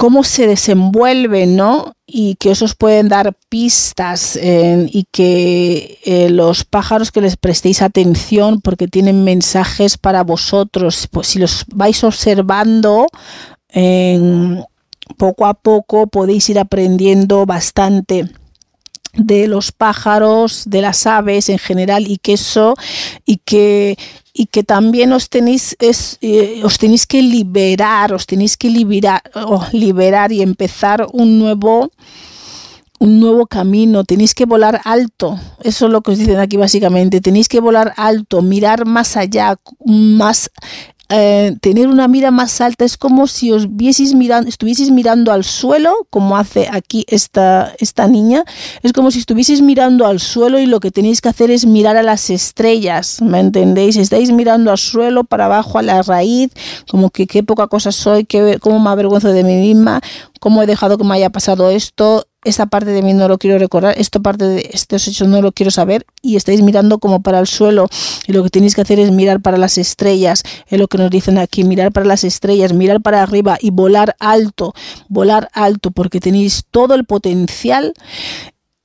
cómo se desenvuelven, ¿no? Y que os pueden dar pistas y que eh, los pájaros que les prestéis atención porque tienen mensajes para vosotros, pues si los vais observando poco a poco podéis ir aprendiendo bastante de los pájaros, de las aves en general y que eso y que y que también os tenéis, es, eh, os tenéis que liberar, os tenéis que liberar, liberar y empezar un nuevo, un nuevo camino, tenéis que volar alto, eso es lo que os dicen aquí básicamente, tenéis que volar alto, mirar más allá, más eh, tener una mira más alta es como si os vieseis mirando, estuvieseis mirando al suelo, como hace aquí esta, esta niña, es como si estuvieseis mirando al suelo y lo que tenéis que hacer es mirar a las estrellas, ¿me entendéis? Estáis mirando al suelo, para abajo, a la raíz, como que qué poca cosa soy, qué, cómo me avergüenzo de mí misma, cómo he dejado que me haya pasado esto, esta parte de mí no lo quiero recordar, esta parte de estos hechos no lo quiero saber y estáis mirando como para el suelo y lo que tenéis que hacer es mirar para las estrellas, es lo que nos dicen aquí, mirar para las estrellas, mirar para arriba y volar alto, volar alto porque tenéis todo el potencial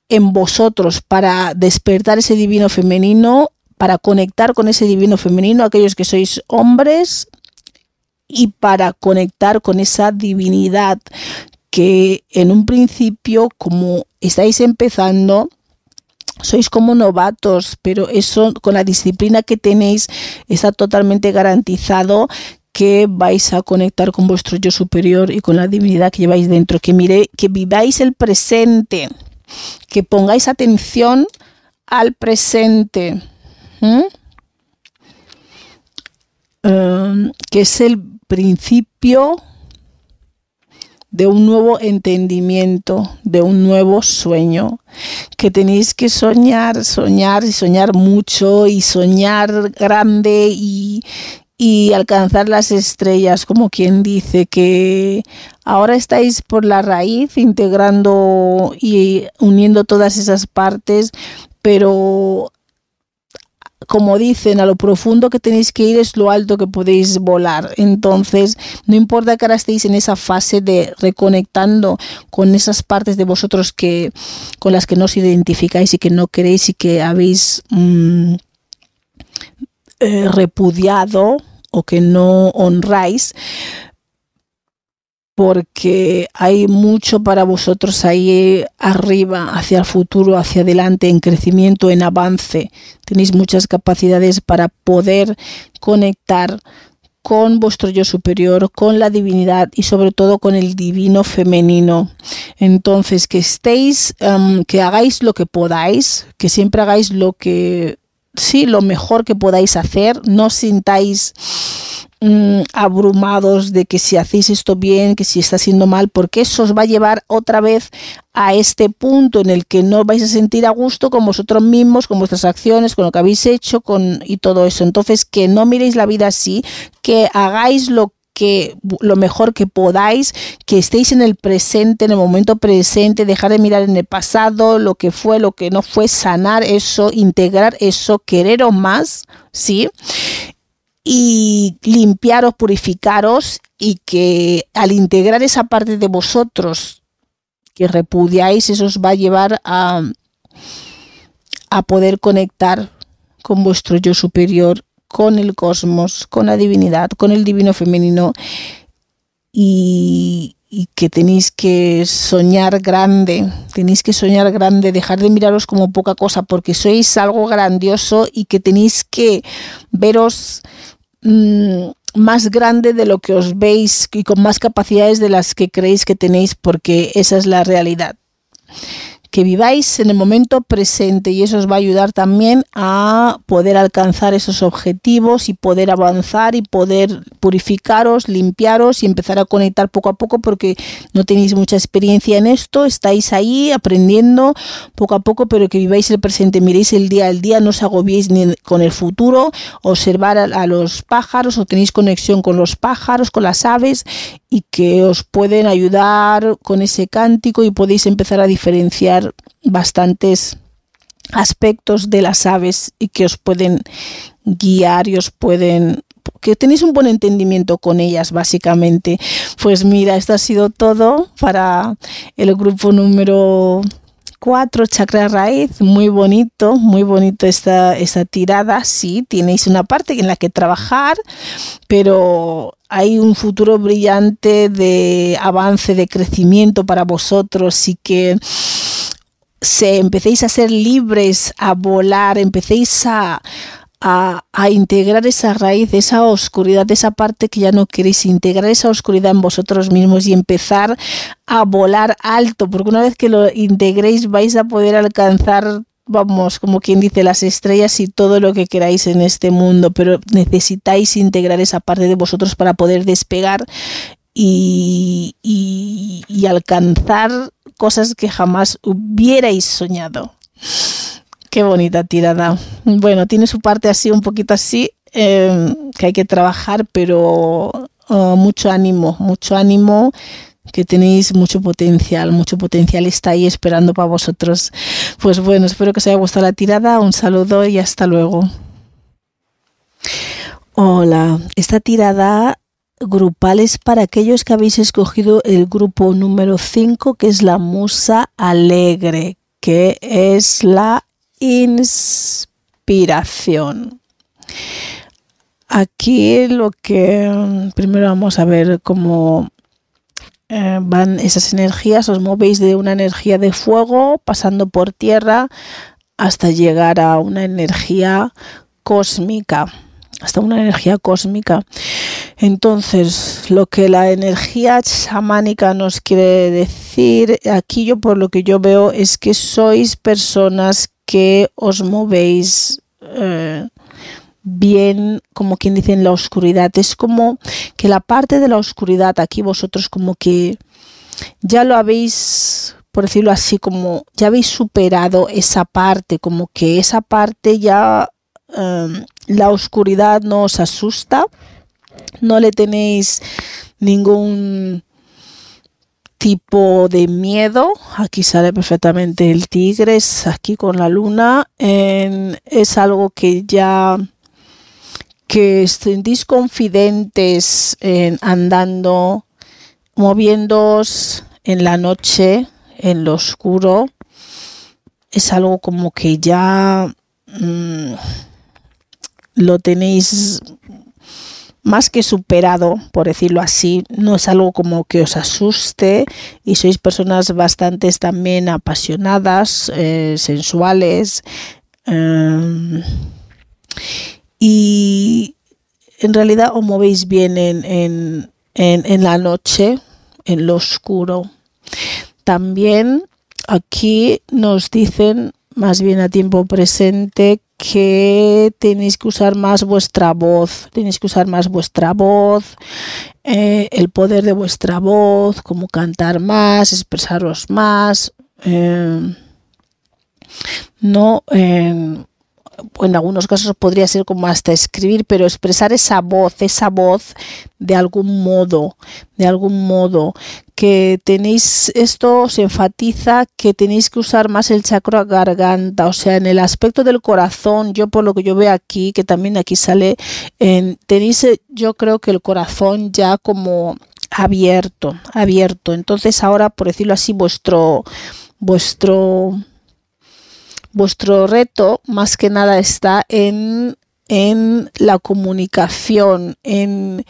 en vosotros para despertar ese divino femenino, para conectar con ese divino femenino, aquellos que sois hombres, y para conectar con esa divinidad que en un principio, como estáis empezando, sois como novatos, pero eso con la disciplina que tenéis está totalmente garantizado que vais a conectar con vuestro yo superior y con la divinidad que lleváis dentro, que mire, que viváis el presente, que pongáis atención al presente, em, que es el principio de un nuevo entendimiento, de un nuevo sueño, que tenéis que soñar, soñar y soñar mucho y soñar grande y, y alcanzar las estrellas, como quien dice que ahora estáis por la raíz integrando y uniendo todas esas partes, pero como dicen, a lo profundo que tenéis que ir es lo alto que podéis volar. Entonces, no importa que ahora estéis en esa fase de reconectando con esas partes de vosotros que con las que no os identificáis y que no queréis y que habéis mm, eh, repudiado o que no honráis, porque hay mucho para vosotros ahí arriba, hacia el futuro, hacia adelante, en crecimiento, en avance. Tenéis muchas capacidades para poder conectar con vuestro yo superior, con la divinidad y sobre todo con el divino femenino. Entonces, que estéis, em, que hagáis lo que podáis, que siempre hagáis lo que, sí, lo mejor que podáis hacer, no sintáis mm, abrumados de que si hacéis esto bien, que si está haciendo mal, porque eso os va a llevar otra vez a este punto en el que no vais a sentir a gusto con vosotros mismos, con vuestras acciones, con lo que habéis hecho con, y todo eso. Entonces, que no miréis la vida así, que hagáis lo que lo mejor que podáis, que estéis en el presente, en el momento presente, dejar de mirar en el pasado, lo que fue, lo que no fue, sanar eso, integrar eso, quereros más, ¿sí? Y limpiaros, purificaros y que al integrar esa parte de vosotros que repudiáis, eso os va a llevar a, a poder conectar con vuestro yo superior con el cosmos, con la divinidad, con el divino femenino y, que tenéis que soñar grande, tenéis que soñar grande, dejar de miraros como poca cosa porque sois algo grandioso y que tenéis que veros mm, más grande de lo que os veis y con más capacidades de las que creéis que tenéis porque esa es la realidad que viváis en el momento presente y eso os va a ayudar también a poder alcanzar esos objetivos y poder avanzar y poder purificaros, limpiaros y empezar a conectar poco a poco porque no tenéis mucha experiencia en esto, estáis ahí aprendiendo poco a poco, pero que viváis el presente, miréis el día al día, no os agobiéis ni con el futuro, observar a, a los pájaros o tenéis conexión con los pájaros, con las aves y que os pueden ayudar con ese cántico y podéis empezar a diferenciar bastantes aspectos de las aves y que os pueden guiar y os pueden que tenéis un buen entendimiento con ellas básicamente. Pues mira, esto ha sido todo para el grupo número 4, chakra raíz, muy bonito, muy bonito esta, esta tirada, sí, tenéis una parte en la que trabajar, pero hay un futuro brillante de avance, de crecimiento para vosotros. Y que se empecéis a ser libres, a volar, empecéis a, a, integrar esa raíz, esa oscuridad, esa parte que ya no queréis, integrar esa oscuridad en vosotros mismos y empezar a volar alto, porque una vez que lo integréis vais a poder alcanzar vamos, como quien dice, las estrellas y todo lo que queráis en este mundo, pero necesitáis integrar esa parte de vosotros para poder despegar y, y, alcanzar cosas que jamás hubierais soñado. Qué bonita tirada. Bueno, tiene su parte así, un poquito así, eh, que hay que trabajar, pero oh, mucho ánimo, mucho ánimo que tenéis mucho potencial, mucho potencial está ahí esperando para vosotros. Pues bueno, espero que os haya gustado la tirada, un saludo y hasta luego. Hola, esta tirada grupal es para aquellos que habéis escogido el grupo número 5, que es la musa alegre, que es la inspiración. Aquí lo que primero vamos a ver cómo eh, van esas energías, os movéis de una energía de fuego pasando por tierra hasta llegar a una energía cósmica, hasta una energía cósmica. Entonces, lo que la energía chamánica nos quiere decir, aquí yo por lo que yo veo es que sois personas que os movéis eh, bien, como quien dice, en la oscuridad. Es como que la parte de la oscuridad aquí vosotros como que ya lo habéis, por decirlo así, como ya habéis superado esa parte, como que esa parte ya em, la oscuridad no os asusta, no le tenéis ningún tipo de miedo. Aquí sale perfectamente el tigre, es aquí con la luna. es algo que ya que sentís confidentes en andando, moviéndoos en la noche, en lo oscuro, es algo como que ya mm, lo tenéis más que superado, por decirlo así, no es algo como que os asuste y sois personas bastante también apasionadas, eh, sensuales. Em, y en realidad os movéis bien en, en, en, la noche, en lo oscuro. También aquí nos dicen más bien a tiempo presente que tenéis que usar más vuestra voz, tenéis que usar más vuestra voz, eh, el poder de vuestra voz, como cantar más, expresaros más, eh, no en algunos casos podría ser como hasta escribir, pero expresar esa voz, esa voz de algún modo, de algún modo, que tenéis, esto se enfatiza que tenéis que usar más el chakra garganta, o sea, en el aspecto del corazón, yo por lo que yo veo aquí, que también aquí sale, en, tenéis eh, yo creo que el corazón ya como abierto, abierto, entonces ahora, por decirlo así, vuestro, vuestro, vuestro reto más que nada está en, en la comunicación, en,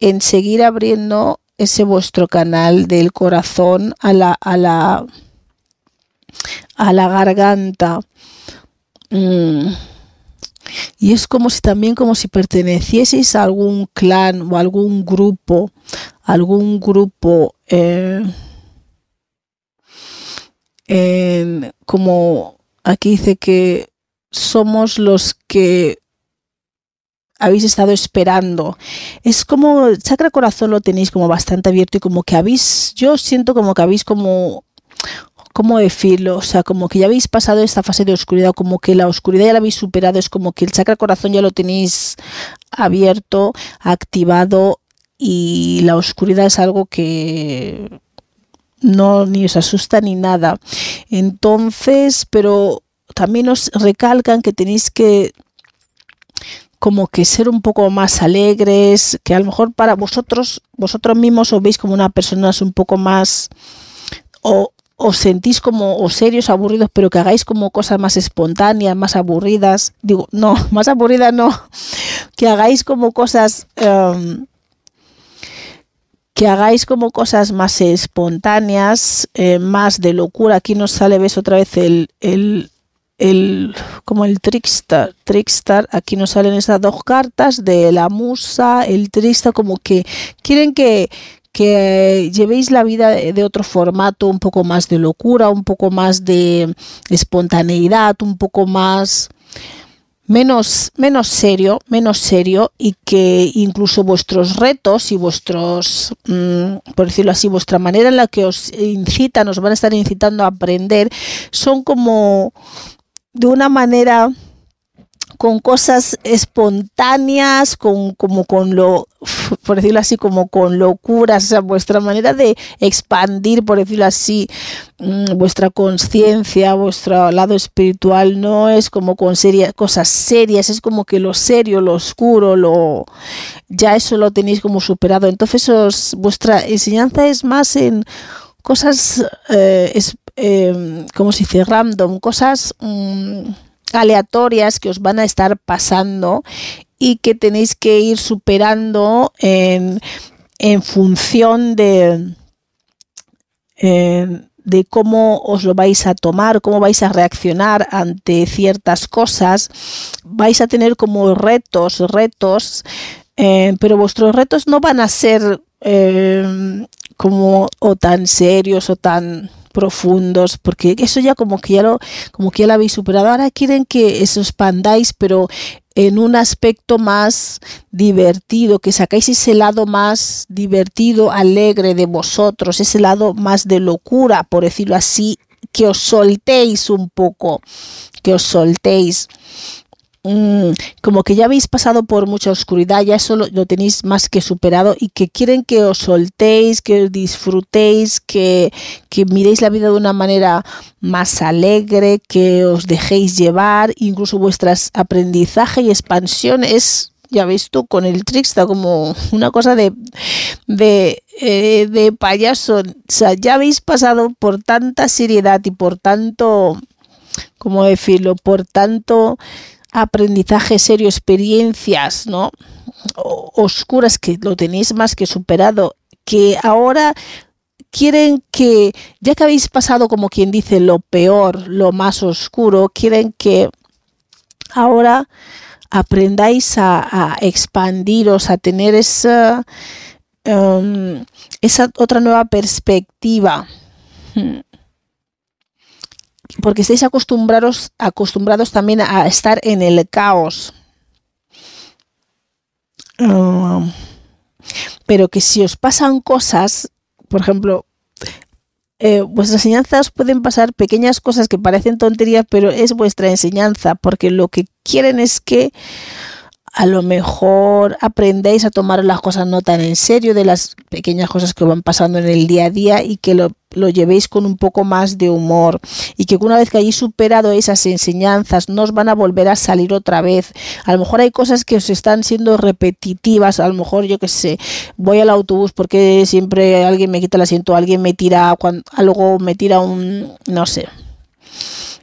en, seguir abriendo ese vuestro canal del corazón a la, a la, a la garganta. Mm. Y es como si también como si pertenecieseis a algún clan o algún grupo, algún grupo eh, como aquí dice que somos los que habéis estado esperando. Es como el chakra corazón lo tenéis como bastante abierto y como que habéis, yo siento como que habéis como ¿cómo decirlo? O sea, como que ya habéis pasado esta fase de oscuridad, como que la oscuridad ya la habéis superado, es como que el chakra corazón ya lo tenéis abierto, activado y la oscuridad es algo que no ni os asusta ni nada. Entonces, pero también os recalcan que tenéis que como que ser un poco más alegres, que a lo mejor para vosotros, vosotros mismos os veis como una persona un poco más o os sentís como o serios, aburridos, pero que hagáis como cosas más espontáneas, más aburridas. Digo, no, más aburridas no. Que hagáis como cosas em, que hagáis como cosas más espontáneas, eh, más de locura. Aquí nos sale, ves otra vez el, el, el como el trickstar, trickstar. Aquí nos salen esas dos cartas de la musa, el trickstar, como que quieren que, que llevéis la vida de otro formato, un poco más de locura, un poco más de espontaneidad, un poco más menos, menos serio, menos serio y que incluso vuestros retos y vuestros, mm, por decirlo así, vuestra manera en la que os incitan, os van a estar incitando a aprender, son como de una manera con cosas espontáneas, con como con lo, por decirlo así, como con locuras, o sea, vuestra manera de expandir, por decirlo así, mm, vuestra conciencia, vuestro lado espiritual, no es como con cosas serias, es como que lo serio, lo oscuro, lo ya eso lo tenéis como superado. Entonces vuestra enseñanza es más en cosas, eh, es, eh, como se dice, random, cosas... Mm, aleatorias que os van a estar pasando y que tenéis que ir superando en, función de, de cómo os lo vais a tomar, cómo vais a reaccionar ante ciertas cosas. Vais a tener como retos, retos, eh, pero vuestros retos no van a ser eh, como o tan serios o tan profundos, porque eso ya como que ya lo, como que ya lo habéis superado. Ahora quieren que os expandáis, pero en un aspecto más divertido, que sacáis ese lado más divertido, alegre de vosotros, ese lado más de locura, por decirlo así, que os soltéis un poco, que os soltéis. Mm, como que ya habéis pasado por mucha oscuridad, ya eso lo, tenéis más que superado y que quieren que os soltéis, que disfrutéis, que, que miréis la vida de una manera más alegre, que os dejéis llevar, incluso vuestras aprendizaje y expansión es ya ves tú, con el Trickster como una cosa de, de, eh, de payaso. O sea, ya habéis pasado por tanta seriedad y por tanto, ¿cómo decirlo? Por tanto aprendizaje serio, experiencias, ¿no? oscuras que lo tenéis más que superado, que ahora quieren que, ya que habéis pasado como quien dice lo peor, lo más oscuro, quieren que ahora aprendáis a, expandiros, a tener esa, um, esa otra nueva perspectiva. Porque estáis acostumbrados, acostumbrados también a estar en el caos. Um, pero que si os pasan cosas, por ejemplo, eh, vuestras enseñanzas pueden pasar pequeñas cosas que parecen tonterías, pero es vuestra enseñanza, porque lo que quieren es que a lo mejor aprendéis a tomar las cosas no tan en serio de las pequeñas cosas que van pasando en el día a día y que lo, llevéis con un poco más de humor. Y que una vez que hayáis superado esas enseñanzas no os van a volver a salir otra vez. A lo mejor hay cosas que os están siendo repetitivas, a lo mejor yo que sé, voy al autobús porque siempre alguien me quita el asiento, alguien me tira algo, me tira un, no sé,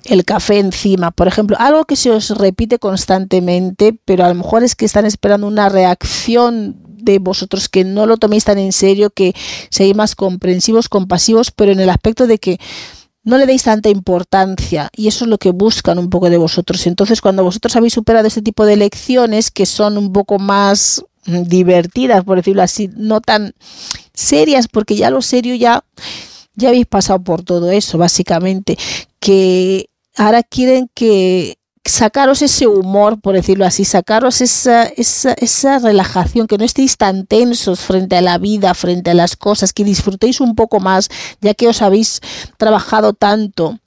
el café encima, por ejemplo, algo que se os repite constantemente, pero a lo mejor es que están esperando una reacción de vosotros que no lo toméis tan en serio, que seáis más comprensivos, compasivos, pero en el aspecto de que no le deis tanta importancia y eso es lo que buscan un poco de vosotros. Entonces, cuando vosotros habéis superado este tipo de lecciones que son un poco más divertidas, por decirlo así, no tan serias, porque ya lo serio ya ya habéis pasado por todo eso, básicamente, que ahora quieren que sacaros ese humor, por decirlo así, sacaros esa, esa, esa, relajación, que no estéis tan tensos frente a la vida, frente a las cosas, que disfrutéis un poco más, ya que os habéis trabajado tanto.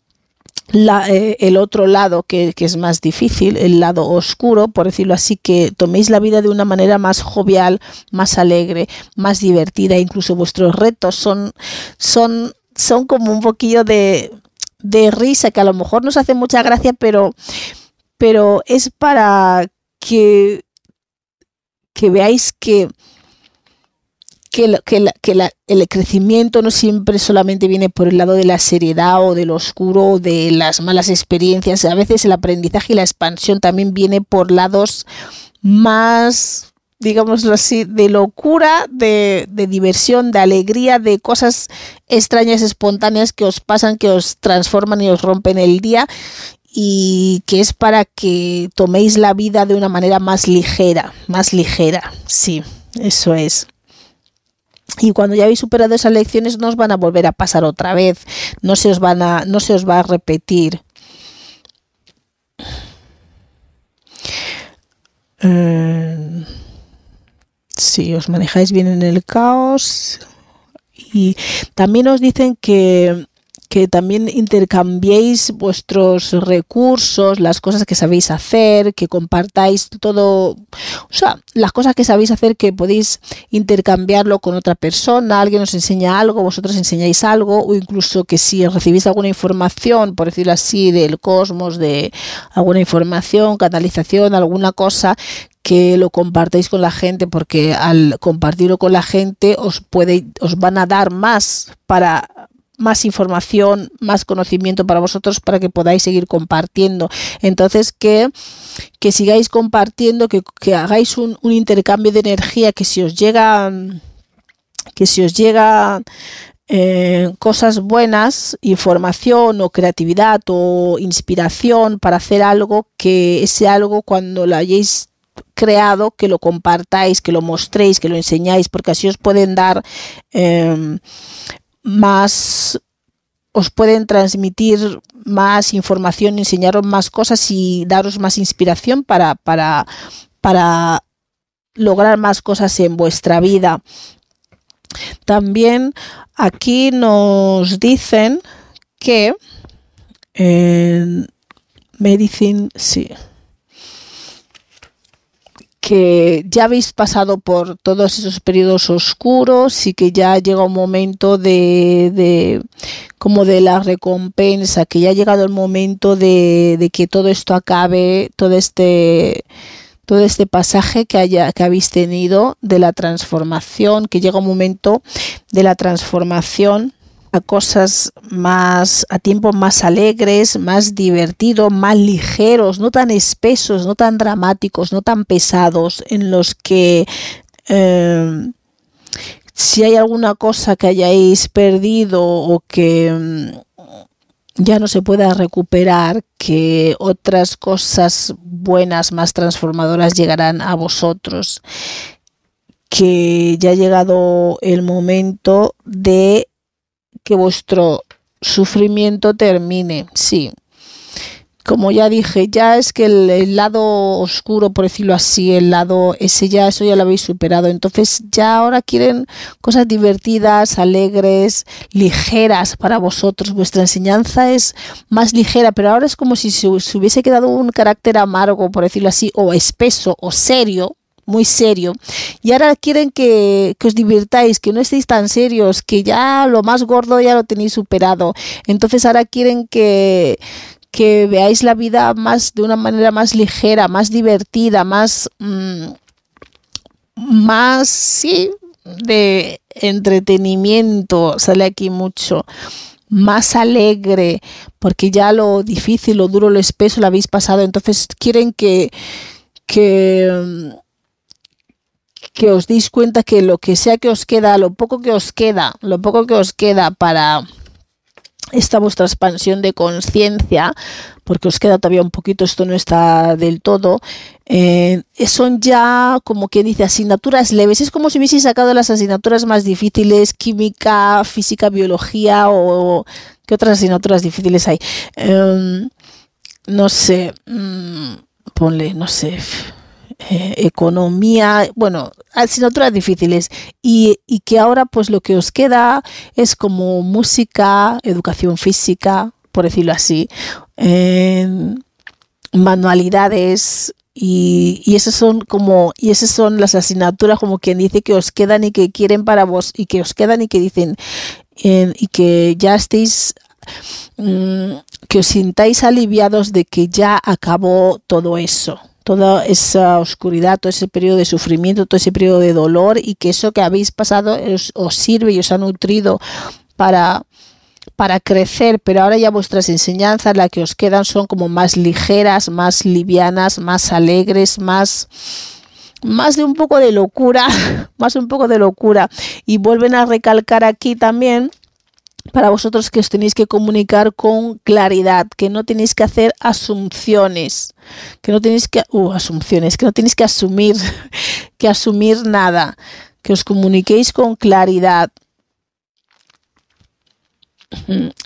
Eh, el otro lado que, que, es más difícil, el lado oscuro, por decirlo así, que toméis la vida de una manera más jovial, más alegre, más divertida, incluso vuestros retos son, son, son como un poquillo de, de risa, que a lo mejor nos hace mucha gracia, pero, pero es para que, que veáis que, que, que, el crecimiento no siempre solamente viene por el lado de la seriedad o del oscuro o de las malas experiencias. A veces el aprendizaje y la expansión también viene por lados más digámoslo así, de locura, de, diversión, de alegría, de cosas extrañas, espontáneas que os pasan, que os transforman y os rompen el día y que es para que toméis la vida de una manera más ligera, más ligera, sí, eso es. Y cuando ya habéis superado esas lecciones no os van a volver a pasar otra vez, no se os van a, no se os va a repetir. Eh, si os manejáis bien en el caos. Y también os dicen que, que también intercambiéis vuestros recursos, las cosas que sabéis hacer, que compartáis todo, o sea, las cosas que sabéis hacer que podéis intercambiarlo con otra persona, alguien os enseña algo, vosotros enseñáis algo, o incluso que si recibís alguna información, por decirlo así, del cosmos, de alguna información, canalización, alguna cosa, que lo compartáis con la gente porque al compartirlo con la gente os puede os van a dar más para más información, más conocimiento para vosotros para que podáis seguir compartiendo. Entonces, que, que sigáis compartiendo, que, que hagáis un, un, intercambio de energía, que si os llega, que si os llega eh, cosas buenas, información o creatividad o inspiración para hacer algo, que ese algo cuando lo hayáis creado, que lo compartáis, que lo mostréis, que lo enseñáis, porque así os pueden dar em, más, os pueden transmitir más información, enseñaros más cosas y daros más inspiración para, para, para lograr más cosas en vuestra vida. También aquí nos dicen que en Medicine, sí que ya habéis pasado por todos esos periodos oscuros y que ya llega un momento de, de como de la recompensa, que ya ha llegado el momento de, de que todo esto acabe, todo este todo este pasaje que, haya, que habéis tenido de la transformación, que llega un momento de la transformación a cosas más, a tiempos más alegres, más divertidos, más ligeros, no tan espesos, no tan dramáticos, no tan pesados, en los que em, si hay alguna cosa que hayáis perdido o que mm, ya no se pueda recuperar, que otras cosas buenas, más transformadoras llegarán a vosotros, que ya ha llegado el momento de que vuestro sufrimiento termine, sí como ya dije, ya es que el, lado oscuro, por decirlo así, el lado ese ya, eso ya lo habéis superado. Entonces ya ahora quieren cosas divertidas, alegres, ligeras para vosotros. Vuestra enseñanza es más ligera, pero ahora es como si se, hubiese quedado un carácter amargo, por decirlo así, o espeso o serio, muy serio. Y ahora quieren que, os divirtáis, que no estéis tan serios, que ya lo más gordo ya lo tenéis superado. Entonces ahora quieren que, que veáis la vida más de una manera más ligera, más divertida, más, mm, más, sí, de entretenimiento, sale aquí mucho, más alegre, porque ya lo difícil, lo duro, lo espeso lo habéis pasado, entonces quieren que, que, que os deis cuenta que lo que sea que os queda, lo poco que os queda, lo poco que os queda para esta vuestra expansión de conciencia, porque os queda todavía un poquito, esto no está del todo, eh, son ya como que dice asignaturas leves, es como si hubieseis sacado las asignaturas más difíciles, química, física, biología o qué otras asignaturas difíciles hay. Em, no sé, mm, ponle, no sé, eh, economía, bueno, asignaturas difíciles. Y, que ahora pues lo que os queda es como música, educación física, por decirlo así, manualidades y, y esas son como y esas son las asignaturas como quien dice que os quedan y que quieren para vos y que os quedan y que dicen y que ya estéis mm, que os sintáis aliviados de que ya acabó todo eso toda esa oscuridad, todo ese periodo de sufrimiento, todo ese periodo de dolor y que eso que habéis pasado os, sirve y os ha nutrido para, para crecer, pero ahora ya vuestras enseñanzas, las que os quedan, son como más ligeras, más livianas, más alegres, más más de un poco de locura, más un poco de locura. Y vuelven a recalcar aquí también para vosotros que os tenéis que comunicar con claridad, que no tenéis que hacer asunciones, que no tenéis que uh, asunciones, que no tenéis que asumir, que asumir nada, que os comuniquéis con claridad,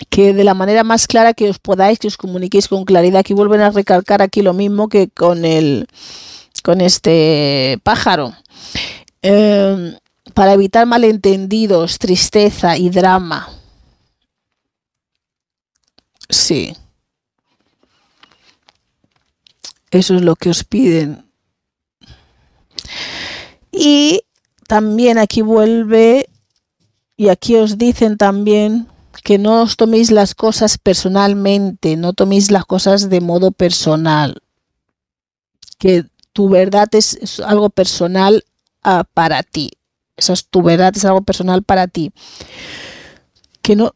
que de la manera más clara que os podáis, que os comuniquéis con claridad. Aquí vuelven a recalcar aquí lo mismo que con el con este pájaro. Em, para evitar malentendidos, tristeza y drama Sí. Eso es lo que os piden. Y también aquí vuelve y aquí os dicen también que no os toméis las cosas personalmente, no toméis las cosas de modo personal, que tu verdad es, algo personal ah, para ti. Esa es tu verdad, es algo personal para ti. Que no,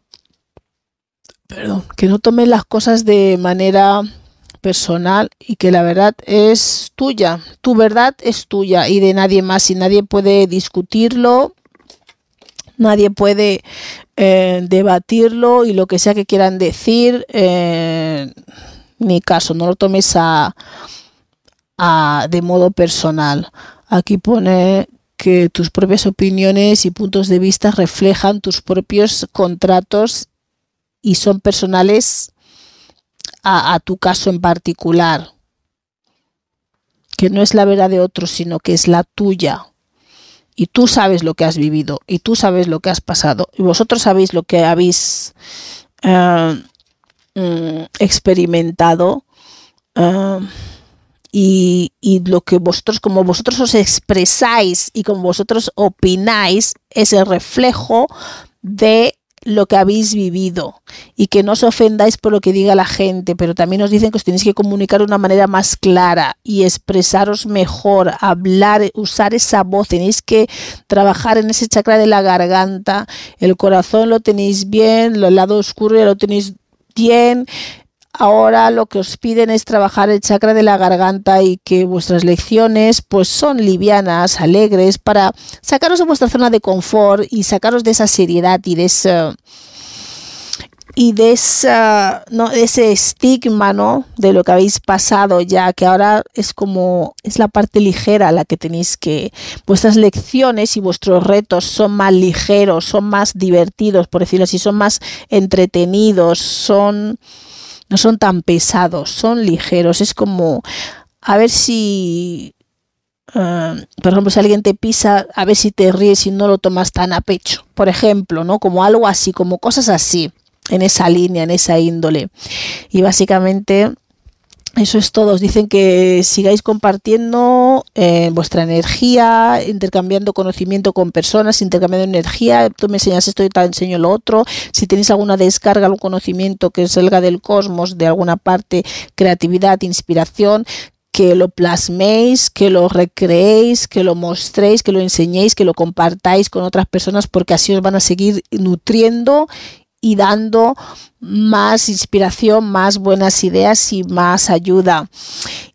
perdón, que no tomes las cosas de manera personal y que la verdad es tuya, tu verdad es tuya y de nadie más. Y nadie puede discutirlo, nadie puede eh, debatirlo y lo que sea que quieran decir, eh, ni caso, no lo tomes a, a, de modo personal. Aquí pone que tus propias opiniones y puntos de vista reflejan tus propios contratos y son personales a, tu caso en particular, que no es la verdad de otros, sino que es la tuya. Y tú sabes lo que has vivido, y tú sabes lo que has pasado, y vosotros sabéis lo que habéis eh, mm, experimentado. Eh, y, y, lo que vosotros, como vosotros os expresáis y como vosotros opináis, es el reflejo de lo que habéis vivido. Y que no os ofendáis por lo que diga la gente, pero también os dicen que os tenéis que comunicar de una manera más clara y expresaros mejor, hablar, usar esa voz, tenéis que trabajar en ese chakra de la garganta, el corazón lo tenéis bien, el lado oscuro ya lo tenéis bien, Ahora lo que os piden es trabajar el chakra de la garganta y que vuestras lecciones pues son livianas, alegres, para sacaros de vuestra zona de confort y sacaros de esa seriedad y de ese, y de, esa, ¿no? ese estigma ¿no? de lo que habéis pasado ya, que ahora es como, es la parte ligera la que tenéis que, vuestras lecciones y vuestros retos son más ligeros, son más divertidos, por decirlo así, son más entretenidos, son, no son tan pesados, son ligeros, es como, a ver si Uh, por ejemplo, si alguien te pisa, a ver si te ríes y no lo tomas tan a pecho, por ejemplo, ¿no? Como algo así, como cosas así en esa línea, en esa índole. Y básicamente eso es todo. Os dicen que sigáis compartiendo eh, vuestra energía, intercambiando conocimiento con personas, intercambiando energía. Tú me enseñas esto y te enseño lo otro. Si tenéis alguna descarga, algún conocimiento que salga del cosmos, de alguna parte, creatividad, inspiración, que lo plasméis, que lo recreéis, que lo mostréis, que lo enseñéis, que lo compartáis con otras personas, porque así os van a seguir nutriendo y dando más inspiración, más buenas ideas y más ayuda.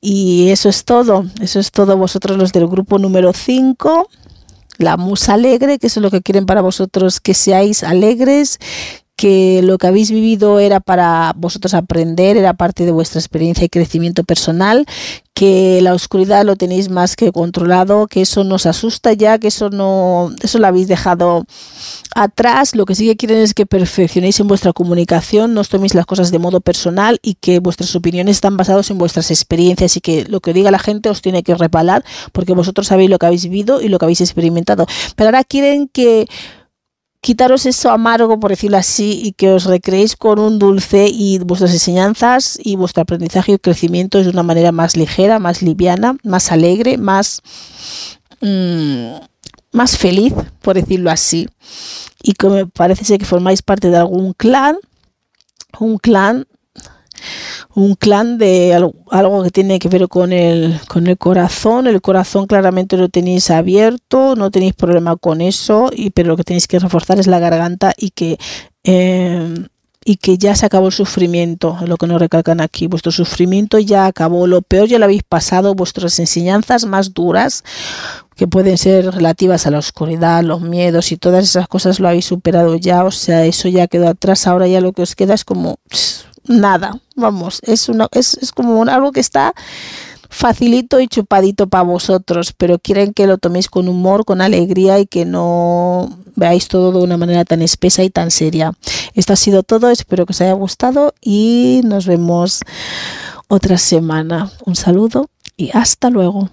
Y eso es todo, eso es todo vosotros los del grupo número 5, la musa alegre, que eso es lo que quieren para vosotros, que seáis alegres, que lo que habéis vivido era para vosotros aprender, era parte de vuestra experiencia y crecimiento personal, que la oscuridad lo tenéis más que controlado, que eso nos asusta ya, que eso no, eso lo habéis dejado atrás. Lo que sí que quieren es que perfeccionéis en vuestra comunicación, no os toméis las cosas de modo personal y que vuestras opiniones están basadas en vuestras experiencias y que lo que diga la gente os tiene que repalar porque vosotros sabéis lo que habéis vivido y lo que habéis experimentado. Pero ahora quieren que quitaros eso amargo, por decirlo así, y que os recreéis con un dulce y vuestras enseñanzas y vuestro aprendizaje y crecimiento de una manera más ligera, más liviana, más alegre, más, mm, más feliz, por decirlo así. Y como parece ser que formáis parte de algún clan, un clan un clan de algo, que tiene que ver con el, con el corazón. El corazón claramente lo tenéis abierto, no tenéis problema con eso, y, pero lo que tenéis que reforzar es la garganta y que, eh, y que ya se acabó el sufrimiento, lo que nos recalcan aquí. Vuestro sufrimiento ya acabó, lo peor ya lo habéis pasado, vuestras enseñanzas más duras, que pueden ser relativas a la oscuridad, los miedos y todas esas cosas lo habéis superado ya, o sea, eso ya quedó atrás, ahora ya lo que os queda es como nada, vamos, es, una, es, es como algo que está facilito y chupadito para vosotros, pero quieren que lo toméis con humor, con alegría y que no veáis todo de una manera tan espesa y tan seria. Esto ha sido todo, espero que os haya gustado y nos vemos otra semana. Un saludo y hasta luego.